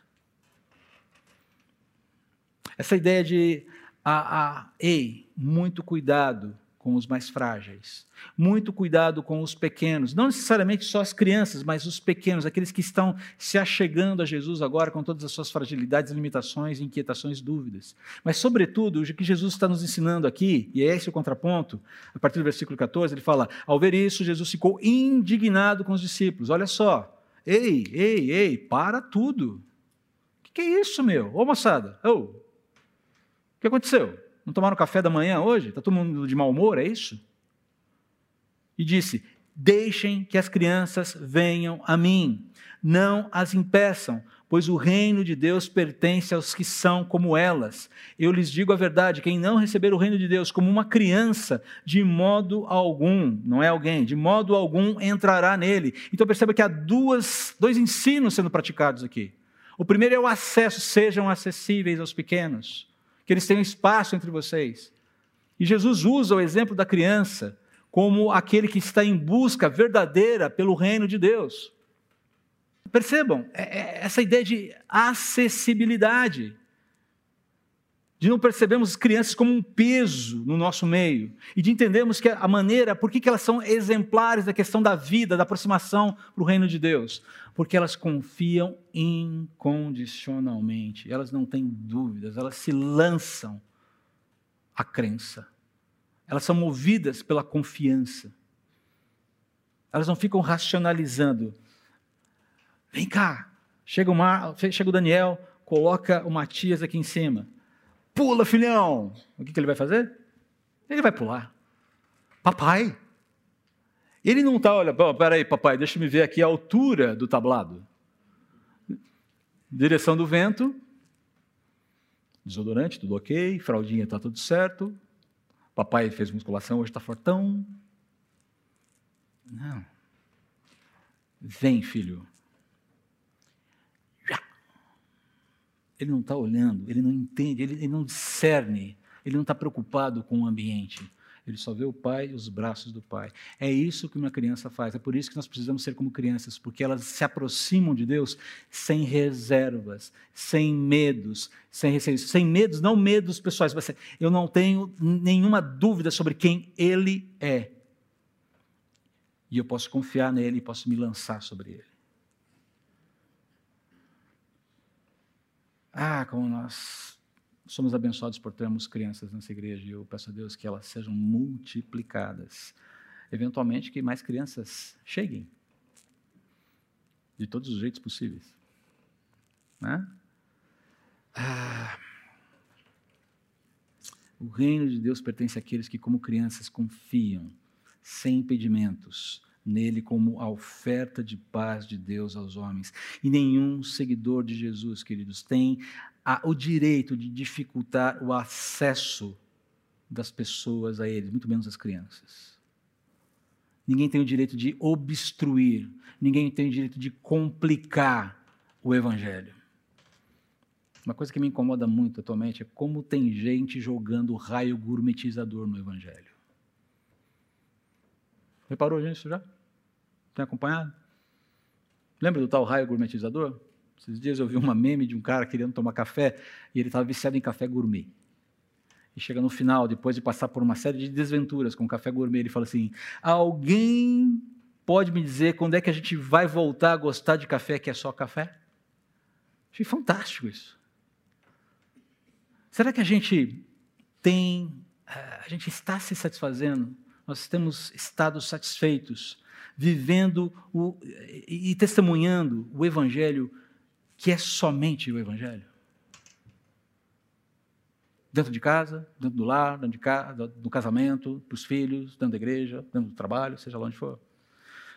Essa ideia de, ah, ah, ei, muito cuidado com os mais frágeis. Muito cuidado com os pequenos, não necessariamente só as crianças, mas os pequenos, aqueles que estão se achegando a Jesus agora com todas as suas fragilidades, limitações, inquietações, dúvidas. Mas, sobretudo, o que Jesus está nos ensinando aqui, e é esse o contraponto, a partir do versículo 14, ele fala: Ao ver isso, Jesus ficou indignado com os discípulos. Olha só, ei, ei, ei, para tudo. O que, é isso, meu? Ô moçada, ô, que aconteceu? Não tomaram café da manhã hoje? Está todo mundo de mau humor, é isso? E disse: Deixem que as crianças venham a mim, não as impeçam, pois o reino de Deus pertence aos que são como elas. Eu lhes digo a verdade: quem não receber o reino de Deus como uma criança, de modo algum, não é alguém, de modo algum entrará nele. Então perceba que há duas, dois ensinos sendo praticados aqui. O primeiro é o acesso, sejam acessíveis aos pequenos que eles tenham espaço entre vocês. E Jesus usa o exemplo da criança como aquele que está em busca verdadeira pelo reino de Deus. Percebam, é, é, essa ideia de acessibilidade, de não percebermos as crianças como um peso no nosso meio, e de entendermos que a maneira, por que elas são exemplares da questão da vida, da aproximação para o reino de Deus? porque elas confiam incondicionalmente, elas não têm dúvidas, elas se lançam à crença, elas são movidas pela confiança, elas não ficam racionalizando. Vem cá, chega o, Mar, chega o Daniel, coloca o Matias aqui em cima. Pula, filhão! O que, que ele vai fazer? Ele vai pular. Papai, ele não está, olha, peraí, papai, deixa me ver aqui a altura do tablado. Direção do vento, desodorante, tudo ok, fraldinha está tudo certo. Papai fez musculação, hoje está fortão. Não. Vem, filho. Ele não está olhando, ele não entende, ele, ele não discerne, ele não está preocupado com o ambiente. Ele só vê o pai e os braços do pai. É isso que uma criança faz. É por isso que nós precisamos ser como crianças, porque elas se aproximam de Deus sem reservas, sem medos, sem receios. Sem medos, não medos pessoais, mas eu não tenho nenhuma dúvida sobre quem Ele é. E eu posso confiar nele e posso me lançar sobre Ele. Ah, como nós somos abençoados por termos crianças nessa igreja e eu peço a Deus que elas sejam multiplicadas. Eventualmente, que mais crianças cheguem, de todos os jeitos possíveis. Né? Ah, o reino de Deus pertence àqueles que, como crianças, confiam, sem impedimentos, nele como a oferta de paz de Deus aos homens. E nenhum seguidor de Jesus, queridos, tem a, o direito de dificultar o acesso das pessoas a eles, muito menos as crianças. Ninguém tem o direito de obstruir, ninguém tem o direito de complicar o Evangelho. Uma coisa que me incomoda muito atualmente é como tem gente jogando raio gourmetizador no Evangelho. Reparou nisso já? Tem acompanhado? Lembra do tal raio gourmetizador? Esses dias eu vi uma meme de um cara querendo tomar café e ele estava viciado em café gourmet. E chega no final, depois de passar por uma série de desventuras com o café gourmet, ele fala assim: Alguém pode me dizer quando é que a gente vai voltar a gostar de café que é só café? Achei fantástico isso. Será que a gente tem a gente está se satisfazendo, nós temos estado satisfeitos, vivendo o, e, testemunhando o Evangelho, que é somente o Evangelho? Dentro de casa, dentro do lar, dentro de casa, do casamento, para os filhos, dentro da igreja, dentro do trabalho, seja lá onde for.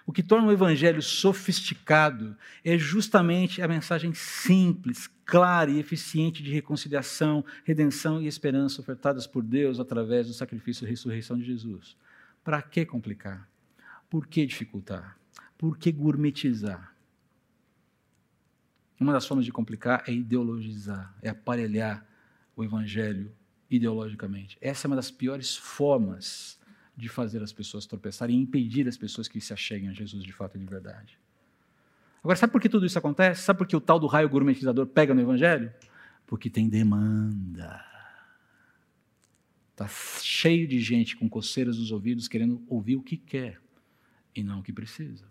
O que torna o evangelho sofisticado é justamente a mensagem simples, clara e eficiente de reconciliação, redenção e esperança ofertadas por Deus através do sacrifício e ressurreição de Jesus. Para que complicar? Por que dificultar? Por que gourmetizar? Uma das formas de complicar é ideologizar, é aparelhar o evangelho ideologicamente. Essa é uma das piores formas de fazer as pessoas tropeçarem e impedir as pessoas que se acheguem a Jesus de fato e de verdade. Agora, sabe por que tudo isso acontece? Sabe por que o tal do raio gourmetizador pega no Evangelho? Porque tem demanda. Está cheio de gente com coceiras nos ouvidos querendo ouvir o que quer e não o que precisa.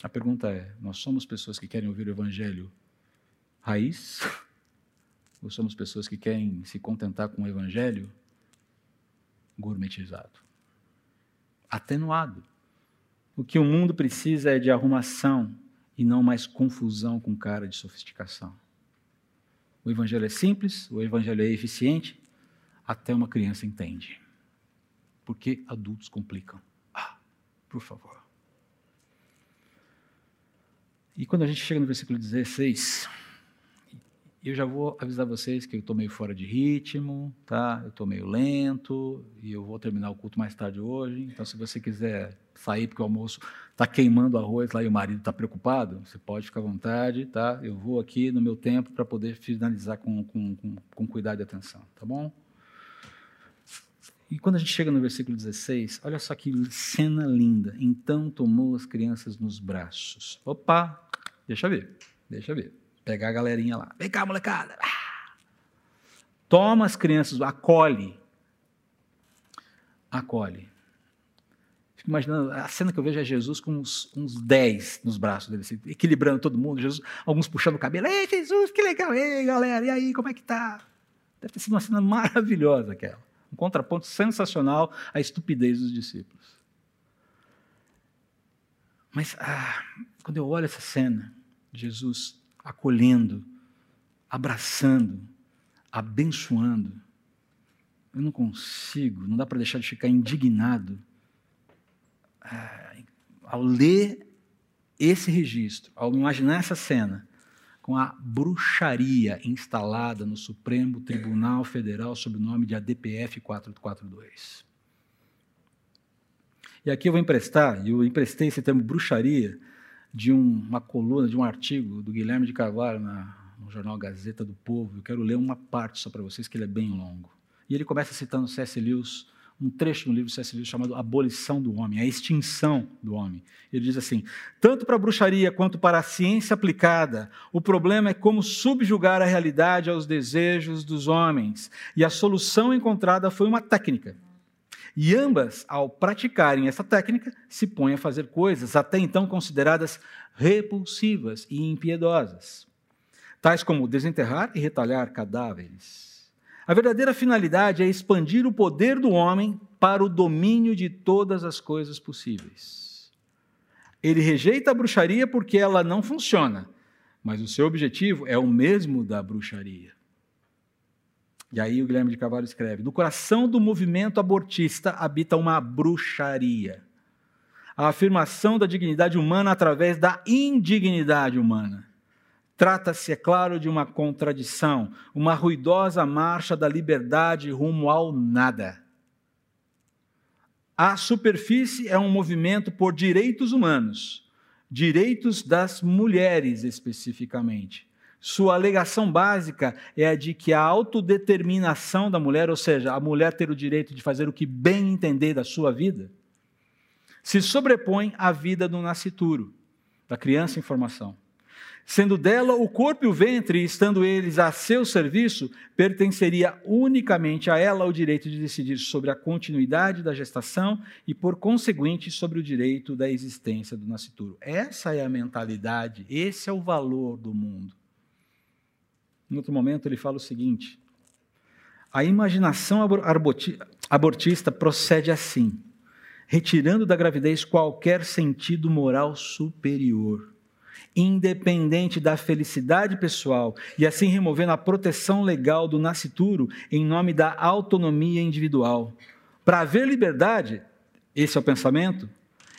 A pergunta é: nós somos pessoas que querem ouvir o Evangelho raiz? Ou somos pessoas que querem se contentar com o Evangelho gourmetizado, atenuado. O que o mundo precisa é de arrumação e não mais confusão com cara de sofisticação. O evangelho é simples, o evangelho é eficiente, até uma criança entende. Porque adultos complicam. Ah, por favor. E quando a gente chega no versículo 16, e eu já vou avisar vocês que eu estou meio fora de ritmo, tá? Eu estou meio lento e eu vou terminar o culto mais tarde hoje. Então, se você quiser sair porque o almoço está queimando arroz lá e o marido está preocupado, você pode ficar à vontade, tá? Eu vou aqui no meu tempo para poder finalizar com, com, com, com cuidado e atenção, tá bom? E quando a gente chega no versículo 16, olha só que cena linda. Então tomou as crianças nos braços. Opa, deixa ver, deixa ver. Pegar a galerinha lá. Vem cá, molecada. Ah! Toma as crianças, acolhe. Acolhe. Fico imaginando, a cena que eu vejo é Jesus com uns, uns 10 nos braços dele, assim, equilibrando todo mundo, Jesus, alguns puxando o cabelo. Ei, Jesus, que legal. Ei, galera, e aí, como é que tá? Deve ter sido uma cena maravilhosa aquela. Contraponto sensacional à estupidez dos discípulos. Mas, ah, quando eu olho essa cena, Jesus acolhendo, abraçando, abençoando. Eu não consigo, não dá para deixar de ficar indignado é, ao ler esse registro, ao imaginar essa cena com a bruxaria instalada no Supremo Tribunal Federal sob o nome de ADPF 442. E aqui eu vou emprestar, e eu emprestei esse termo bruxaria de um, uma coluna, de um artigo do Guilherme de Carvalho na, no jornal Gazeta do Povo. Eu quero ler uma parte só para vocês, que ele é bem longo. E ele começa citando C.S. Lewis, um trecho no livro de C.S. Lewis chamado Abolição do Homem, a extinção do homem. Ele diz assim: tanto para a bruxaria quanto para a ciência aplicada, o problema é como subjugar a realidade aos desejos dos homens. E a solução encontrada foi uma técnica e ambas, ao praticarem essa técnica, se põem a fazer coisas até então consideradas repulsivas e impiedosas, tais como desenterrar e retalhar cadáveres. A verdadeira finalidade é expandir o poder do homem para o domínio de todas as coisas possíveis. Ele rejeita a bruxaria porque ela não funciona, mas o seu objetivo é o mesmo da bruxaria. E aí o Guilherme de Carvalho escreve: No coração do movimento abortista habita uma bruxaria. A afirmação da dignidade humana através da indignidade humana. Trata-se, é claro, de uma contradição, uma ruidosa marcha da liberdade rumo ao nada. A superfície é um movimento por direitos humanos, direitos das mulheres especificamente sua alegação básica é a de que a autodeterminação da mulher, ou seja, a mulher ter o direito de fazer o que bem entender da sua vida, se sobrepõe à vida do nascituro, da criança em formação. Sendo dela o corpo e o ventre, estando eles a seu serviço, pertenceria unicamente a ela o direito de decidir sobre a continuidade da gestação e, por conseguinte, sobre o direito da existência do nascituro. Essa é a mentalidade, esse é o valor do mundo. Em outro momento, ele fala o seguinte: A imaginação abortista procede assim, retirando da gravidez qualquer sentido moral superior, independente da felicidade pessoal, e assim removendo a proteção legal do nascituro em nome da autonomia individual. Para haver liberdade, esse é o pensamento,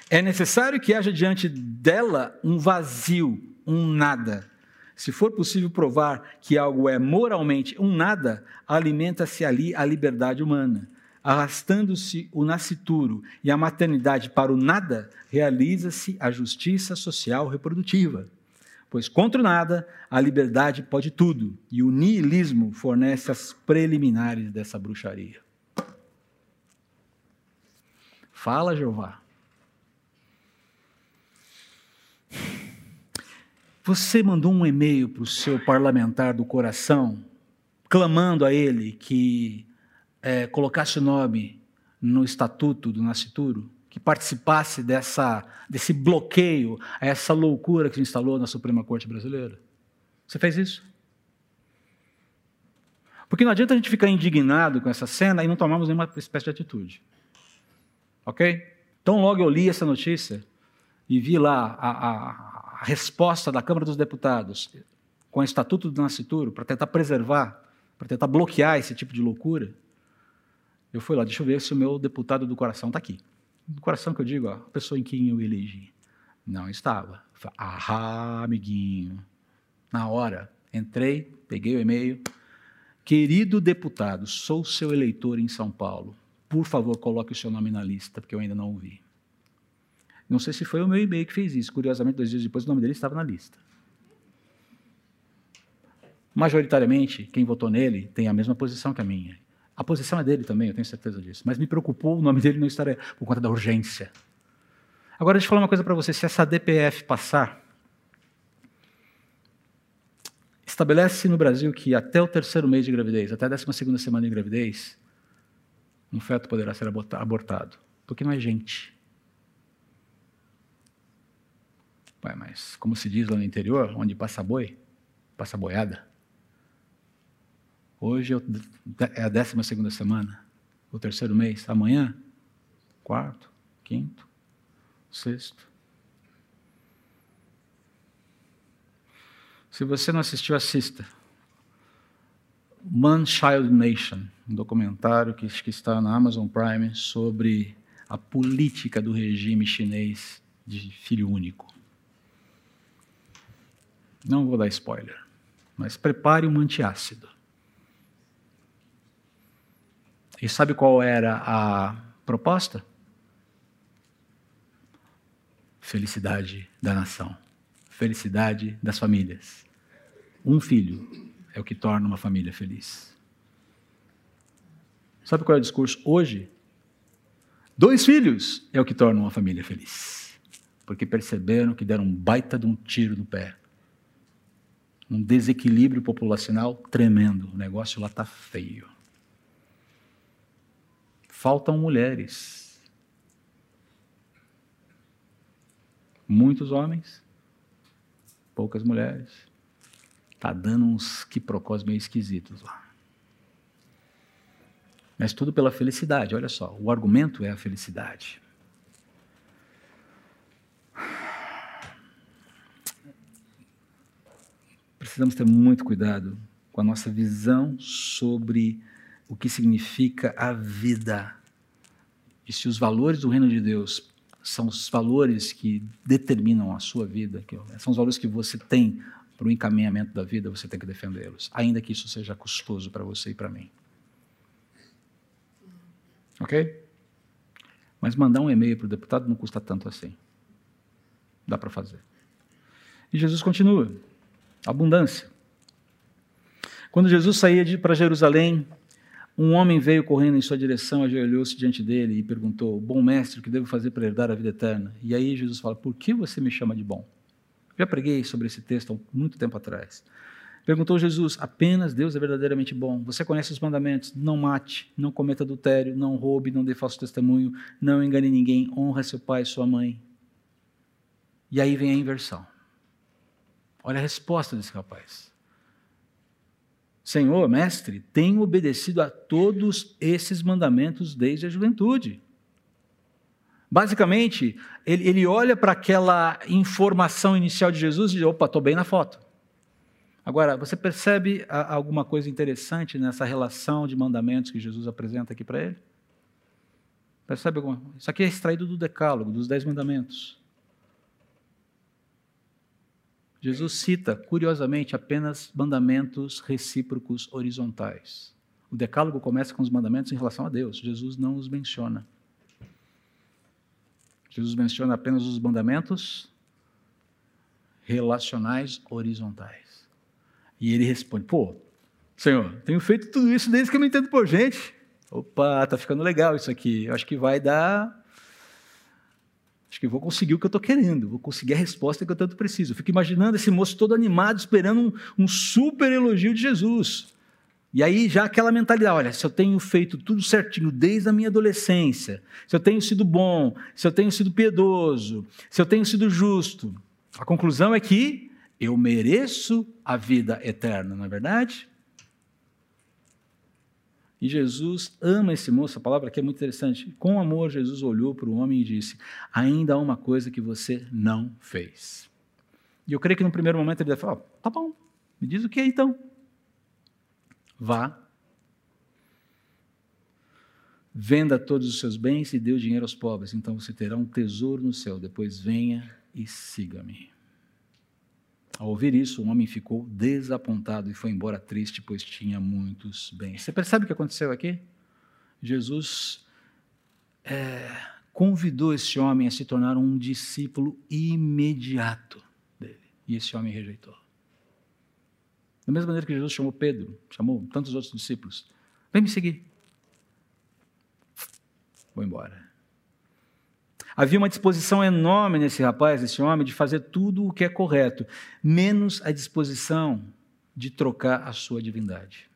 é necessário que haja diante dela um vazio, um nada. Se for possível provar que algo é moralmente um nada, alimenta-se ali a liberdade humana. Arrastando-se o nascituro e a maternidade para o nada, realiza-se a justiça social reprodutiva. Pois contra o nada, a liberdade pode tudo, e o niilismo fornece as preliminares dessa bruxaria. Fala, Jeová. Você mandou um e-mail para o seu parlamentar do coração, clamando a ele que é, colocasse o nome no estatuto do nascituro, que participasse dessa, desse bloqueio, a essa loucura que se instalou na Suprema Corte Brasileira? Você fez isso? Porque não adianta a gente ficar indignado com essa cena e não tomarmos nenhuma espécie de atitude. Ok? Então, logo eu li essa notícia e vi lá a, a a resposta da Câmara dos Deputados com o Estatuto do Nascituro para tentar preservar, para tentar bloquear esse tipo de loucura, eu fui lá, deixa eu ver se o meu deputado do coração está aqui. Do coração que eu digo, ó, a pessoa em quem eu elegi. Não estava. Ah, amiguinho. Na hora, entrei, peguei o e-mail. Querido deputado, sou seu eleitor em São Paulo. Por favor, coloque o seu nome na lista, porque eu ainda não ouvi. Não sei se foi o meu e-mail que fez isso. Curiosamente, dois dias depois, o nome dele estava na lista. Majoritariamente, quem votou nele tem a mesma posição que a minha. A posição é dele também, eu tenho certeza disso. Mas me preocupou o nome dele não estar por conta da urgência. Agora, deixa eu falar uma coisa para você. Se essa DPF passar, estabelece no Brasil que até o terceiro mês de gravidez, até a décima segunda semana de gravidez, um feto poderá ser abortado. Porque não é gente. Ué, mas como se diz lá no interior, onde passa boi, passa boiada. Hoje é a décima segunda semana, o terceiro mês. Amanhã, quarto, quinto, sexto. Se você não assistiu, assista. Man Child Nation, um documentário que, que está na Amazon Prime sobre a política do regime chinês de filho único. Não vou dar spoiler, mas prepare um antiácido. E sabe qual era a proposta? Felicidade da nação, felicidade das famílias. Um filho é o que torna uma família feliz. Sabe qual é o discurso hoje? Dois filhos é o que torna uma família feliz. Porque perceberam que deram um baita de um tiro no pé um desequilíbrio populacional tremendo. O negócio lá está feio. Faltam mulheres. Muitos homens, poucas mulheres. Está dando uns quiprocós meio esquisitos lá. Mas tudo pela felicidade, olha só, o argumento é a felicidade. precisamos ter muito cuidado com a nossa visão sobre o que significa a vida. E se os valores do reino de Deus são os valores que determinam a sua vida, são os valores que você tem para o encaminhamento da vida, você tem que defendê-los, ainda que isso seja custoso para você e para mim. Ok? Mas mandar um e-mail para o deputado não custa tanto assim. Dá para fazer. E Jesus continua abundância. Quando Jesus saía para Jerusalém, um homem veio correndo em sua direção, ajoelhou-se diante dele e perguntou: Bom mestre, o que devo fazer para herdar a vida eterna? E aí Jesus fala: Por que você me chama de bom? Já preguei sobre esse texto há muito tempo atrás. Perguntou Jesus: Apenas Deus é verdadeiramente bom. Você conhece os mandamentos? Não mate, não cometa adultério, não roube, não dê falso testemunho, não engane ninguém, honra seu pai e sua mãe. E aí vem a inversão. Olha a resposta desse rapaz. Senhor, mestre, tenho obedecido a todos esses mandamentos desde a juventude. Basicamente, ele, ele olha para aquela informação inicial de Jesus e diz: opa, estou bem na foto. Agora, você percebe alguma coisa interessante nessa relação de mandamentos que Jesus apresenta aqui para ele? Percebe alguma Isso aqui é extraído do Decálogo, dos Dez Mandamentos. Jesus cita, curiosamente, apenas mandamentos recíprocos horizontais. O Decálogo começa com os mandamentos em relação a Deus. Jesus não os menciona. Jesus menciona apenas os mandamentos relacionais horizontais. E ele responde: Pô, Senhor, tenho feito tudo isso desde que eu me entendo por gente. Opa, tá ficando legal isso aqui. Eu acho que vai dar. Acho que vou conseguir o que eu estou querendo, vou conseguir a resposta que eu tanto preciso. Eu fico imaginando esse moço todo animado, esperando um, um super elogio de Jesus. E aí já aquela mentalidade, olha, se eu tenho feito tudo certinho desde a minha adolescência, se eu tenho sido bom, se eu tenho sido piedoso, se eu tenho sido justo, a conclusão é que eu mereço a vida eterna, não é verdade? E Jesus ama esse moço, a palavra aqui é muito interessante. Com amor, Jesus olhou para o homem e disse: Ainda há uma coisa que você não fez. E eu creio que no primeiro momento ele deve falar: Tá bom, me diz o que é então. Vá, venda todos os seus bens e dê o dinheiro aos pobres, então você terá um tesouro no céu. Depois venha e siga-me. Ao ouvir isso, o homem ficou desapontado e foi embora triste, pois tinha muitos bens. Você percebe o que aconteceu aqui? Jesus é, convidou esse homem a se tornar um discípulo imediato dele. E esse homem rejeitou. Da mesma maneira que Jesus chamou Pedro, chamou tantos outros discípulos: Vem me seguir. Vou embora. Havia uma disposição enorme nesse rapaz, nesse homem, de fazer tudo o que é correto, menos a disposição de trocar a sua divindade.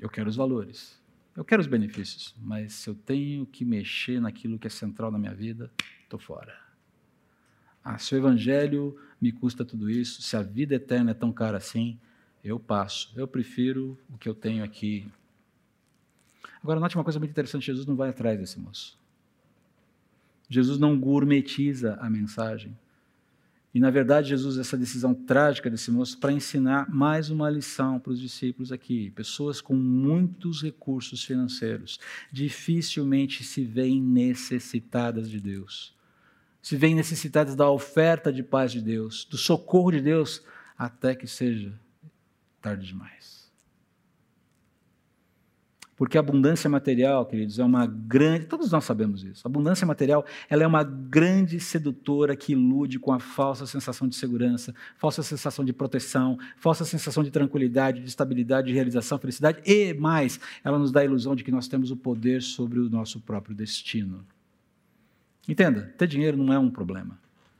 Eu quero os valores, eu quero os benefícios, mas se eu tenho que mexer naquilo que é central na minha vida, estou fora. Ah, se o evangelho me custa tudo isso, se a vida eterna é tão cara assim, eu passo. Eu prefiro o que eu tenho aqui. Agora, note uma coisa muito interessante: Jesus não vai atrás desse moço. Jesus não gourmetiza a mensagem. E, na verdade, Jesus essa decisão trágica desse moço para ensinar mais uma lição para os discípulos aqui. Pessoas com muitos recursos financeiros dificilmente se veem necessitadas de Deus se veem necessitadas da oferta de paz de Deus, do socorro de Deus, até que seja tarde demais. Porque a abundância material, queridos, é uma grande, todos nós sabemos isso. A abundância material, ela é uma grande sedutora que ilude com a falsa sensação de segurança, falsa sensação de proteção, falsa sensação de tranquilidade, de estabilidade, de realização, felicidade e mais, ela nos dá a ilusão de que nós temos o poder sobre o nosso próprio destino. Entenda, ter dinheiro não é um problema.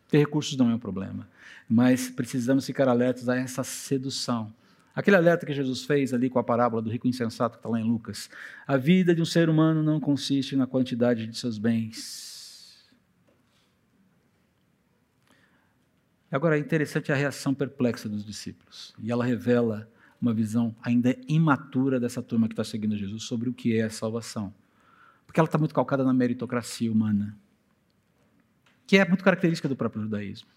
Ter recursos não é um problema. Mas precisamos ficar alertas a essa sedução. Aquele alerta que Jesus fez ali com a parábola do rico insensato que está lá em Lucas. A vida de um ser humano não consiste na quantidade de seus bens. Agora é interessante a reação perplexa dos discípulos. E ela revela uma visão ainda imatura dessa turma que está seguindo Jesus sobre o que é a salvação. Porque ela está muito calcada na meritocracia humana que é muito característica do próprio judaísmo.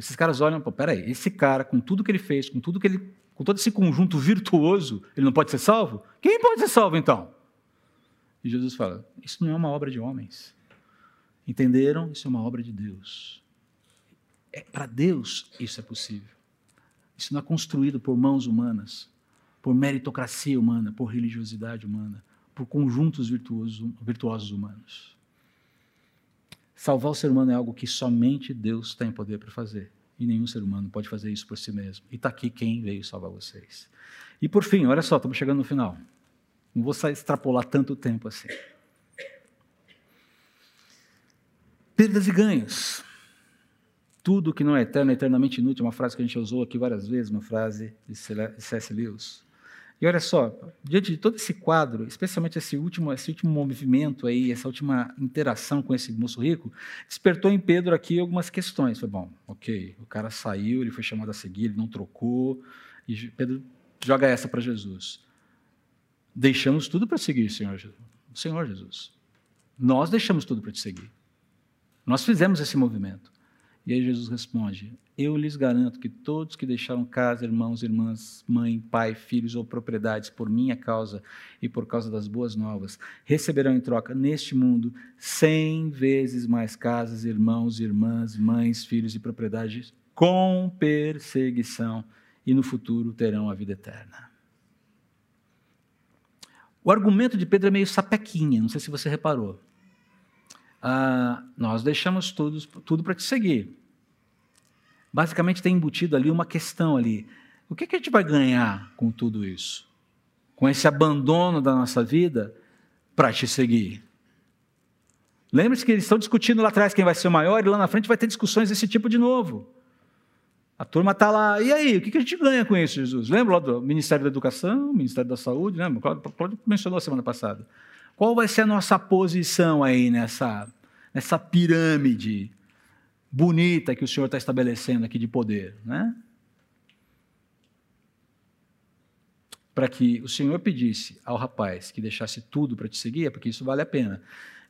Esses caras olham, pô, peraí, esse cara, com tudo que ele fez, com tudo que ele, com todo esse conjunto virtuoso, ele não pode ser salvo? Quem pode ser salvo então? E Jesus fala: Isso não é uma obra de homens. Entenderam? Isso é uma obra de Deus. É, Para Deus isso é possível. Isso não é construído por mãos humanas, por meritocracia humana, por religiosidade humana por conjuntos virtuosos, virtuosos humanos. Salvar o ser humano é algo que somente Deus tem poder para fazer. E nenhum ser humano pode fazer isso por si mesmo. E está aqui quem veio salvar vocês. E por fim, olha só, estamos chegando no final. Não vou extrapolar tanto tempo assim. Perdas e ganhos. Tudo que não é eterno é eternamente inútil. Uma frase que a gente usou aqui várias vezes, uma frase de C.S. Lewis. E olha só, diante de todo esse quadro, especialmente esse último, esse último movimento aí, essa última interação com esse moço rico, despertou em Pedro aqui algumas questões. Foi bom, ok, o cara saiu, ele foi chamado a seguir, ele não trocou, e Pedro joga essa para Jesus. Deixamos tudo para seguir, Senhor Jesus. Senhor Jesus. Nós deixamos tudo para te seguir. Nós fizemos esse movimento. E aí Jesus responde: Eu lhes garanto que todos que deixaram casa, irmãos, irmãs, mãe, pai, filhos ou propriedades por minha causa e por causa das boas novas, receberão em troca neste mundo cem vezes mais casas, irmãos, irmãs, mães, filhos e propriedades com perseguição e no futuro terão a vida eterna. O argumento de Pedro é meio sapequinha, não sei se você reparou ah, nós deixamos tudo, tudo para te seguir. Basicamente tem embutido ali uma questão ali. O que, que a gente vai ganhar com tudo isso? Com esse abandono da nossa vida para te seguir? Lembre-se que eles estão discutindo lá atrás quem vai ser o maior, e lá na frente vai ter discussões desse tipo de novo. A turma está lá, e aí, o que a gente ganha com isso, Jesus? Lembra lá do Ministério da Educação, Ministério da Saúde, lembra? O Cláudio mencionou a semana passada. Qual vai ser a nossa posição aí nessa, nessa pirâmide bonita que o Senhor está estabelecendo aqui de poder? Né? Para que o Senhor pedisse ao rapaz que deixasse tudo para te seguir, é porque isso vale a pena.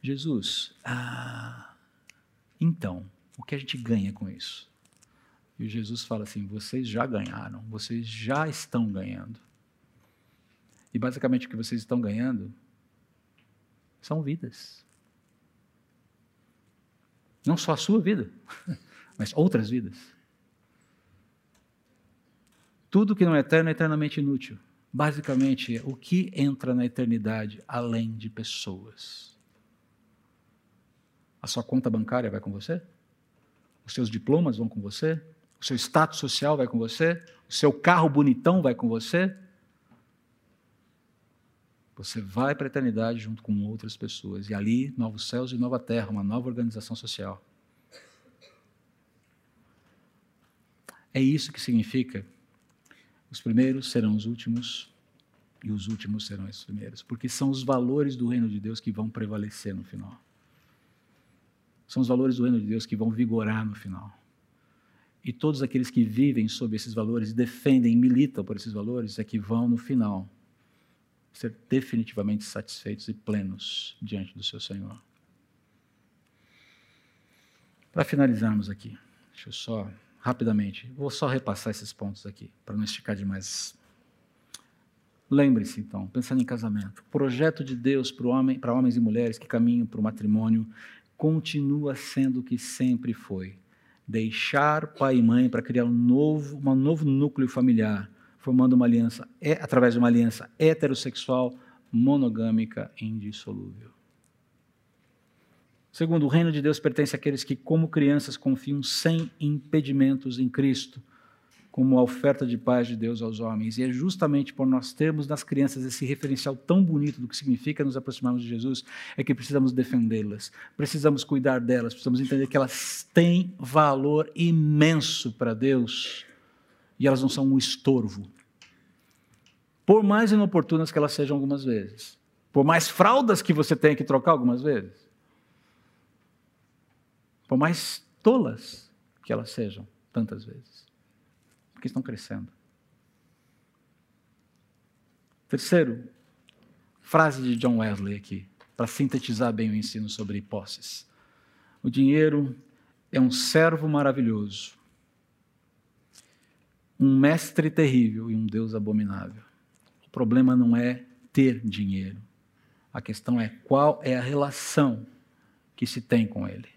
Jesus, ah, então, o que a gente ganha com isso? E Jesus fala assim: vocês já ganharam, vocês já estão ganhando. E basicamente o que vocês estão ganhando são vidas. Não só a sua vida, mas outras vidas. Tudo que não é eterno é eternamente inútil. Basicamente, o que entra na eternidade além de pessoas? A sua conta bancária vai com você? Os seus diplomas vão com você? O seu status social vai com você? O seu carro bonitão vai com você? Você vai para a eternidade junto com outras pessoas. E ali, novos céus e nova terra, uma nova organização social. É isso que significa: os primeiros serão os últimos e os últimos serão os primeiros, porque são os valores do reino de Deus que vão prevalecer no final. São os valores do reino de Deus que vão vigorar no final. E todos aqueles que vivem sob esses valores, defendem, militam por esses valores, é que vão no final ser definitivamente satisfeitos e plenos diante do seu Senhor. Para finalizarmos aqui, deixa eu só, rapidamente, vou só repassar esses pontos aqui, para não esticar demais. Lembre-se, então, pensando em casamento, o projeto de Deus para, homem, para homens e mulheres que caminham para o matrimônio continua sendo o que sempre foi. Deixar pai e mãe para criar um novo, um novo núcleo familiar, formando uma aliança, é, através de uma aliança heterossexual, monogâmica indissolúvel. Segundo, o reino de Deus pertence àqueles que, como crianças, confiam sem impedimentos em Cristo, como a oferta de paz de Deus aos homens. E é justamente por nós termos nas crianças esse referencial tão bonito do que significa nos aproximarmos de Jesus, é que precisamos defendê-las, precisamos cuidar delas, precisamos entender que elas têm valor imenso para Deus e elas não são um estorvo. Por mais inoportunas que elas sejam algumas vezes, por mais fraldas que você tenha que trocar algumas vezes, por mais tolas que elas sejam tantas vezes, porque estão crescendo. Terceiro, frase de John Wesley aqui, para sintetizar bem o ensino sobre posses. O dinheiro é um servo maravilhoso, um mestre terrível e um Deus abominável. O problema não é ter dinheiro. A questão é qual é a relação que se tem com ele.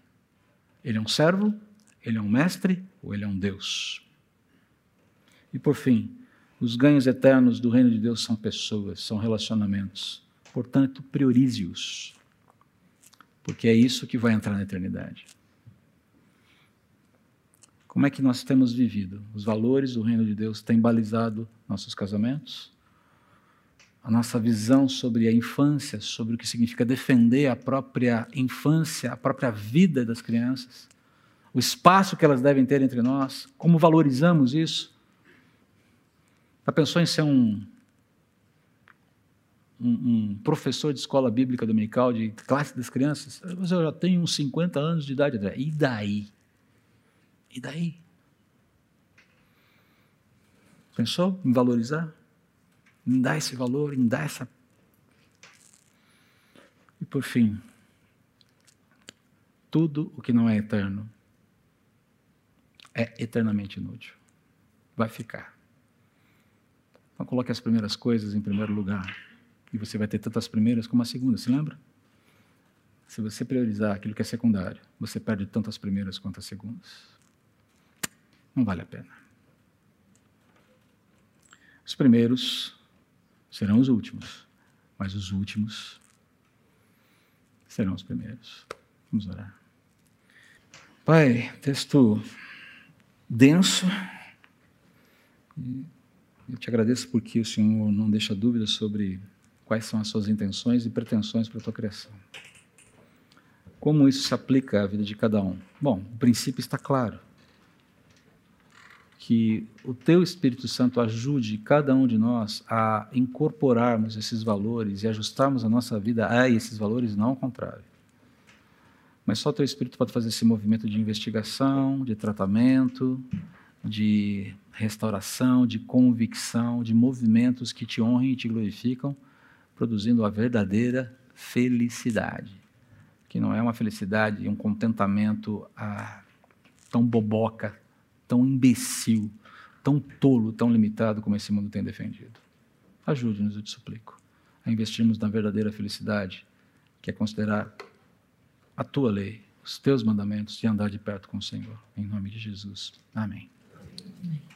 Ele é um servo, ele é um mestre ou ele é um Deus? E por fim, os ganhos eternos do reino de Deus são pessoas, são relacionamentos. Portanto, priorize-os, porque é isso que vai entrar na eternidade. Como é que nós temos vivido? Os valores do reino de Deus têm balizado nossos casamentos? A nossa visão sobre a infância, sobre o que significa defender a própria infância, a própria vida das crianças? O espaço que elas devem ter entre nós? Como valorizamos isso? Já pensou em ser um um, um, professor de escola bíblica dominical, de classe das crianças, mas eu já tenho uns 50 anos de idade, André. E daí? E daí? Pensou em valorizar? Em dar esse valor, em dar essa. E por fim, tudo o que não é eterno é eternamente inútil. Vai ficar. Então coloque as primeiras coisas em primeiro lugar. E você vai ter tantas primeiras como a segunda, se lembra? Se você priorizar aquilo que é secundário, você perde tanto as primeiras quanto as segundas. Não vale a pena. Os primeiros serão os últimos, mas os últimos serão os primeiros. Vamos orar. Pai, texto denso. Eu te agradeço porque o Senhor não deixa dúvidas sobre quais são as suas intenções e pretensões para a tua criação. Como isso se aplica à vida de cada um? Bom, o princípio está claro. Que o teu Espírito Santo ajude cada um de nós a incorporarmos esses valores e ajustarmos a nossa vida a esses valores, não ao contrário. Mas só o teu Espírito pode fazer esse movimento de investigação, de tratamento, de restauração, de convicção, de movimentos que te honrem e te glorificam, produzindo a verdadeira felicidade. Que não é uma felicidade e um contentamento ah, tão boboca, tão imbecil, tão tolo, tão limitado como esse mundo tem defendido. Ajude-nos, eu te suplico, a investirmos na verdadeira felicidade, que é considerar a tua lei, os teus mandamentos e andar de perto com o Senhor. Em nome de Jesus. Amém. Amém.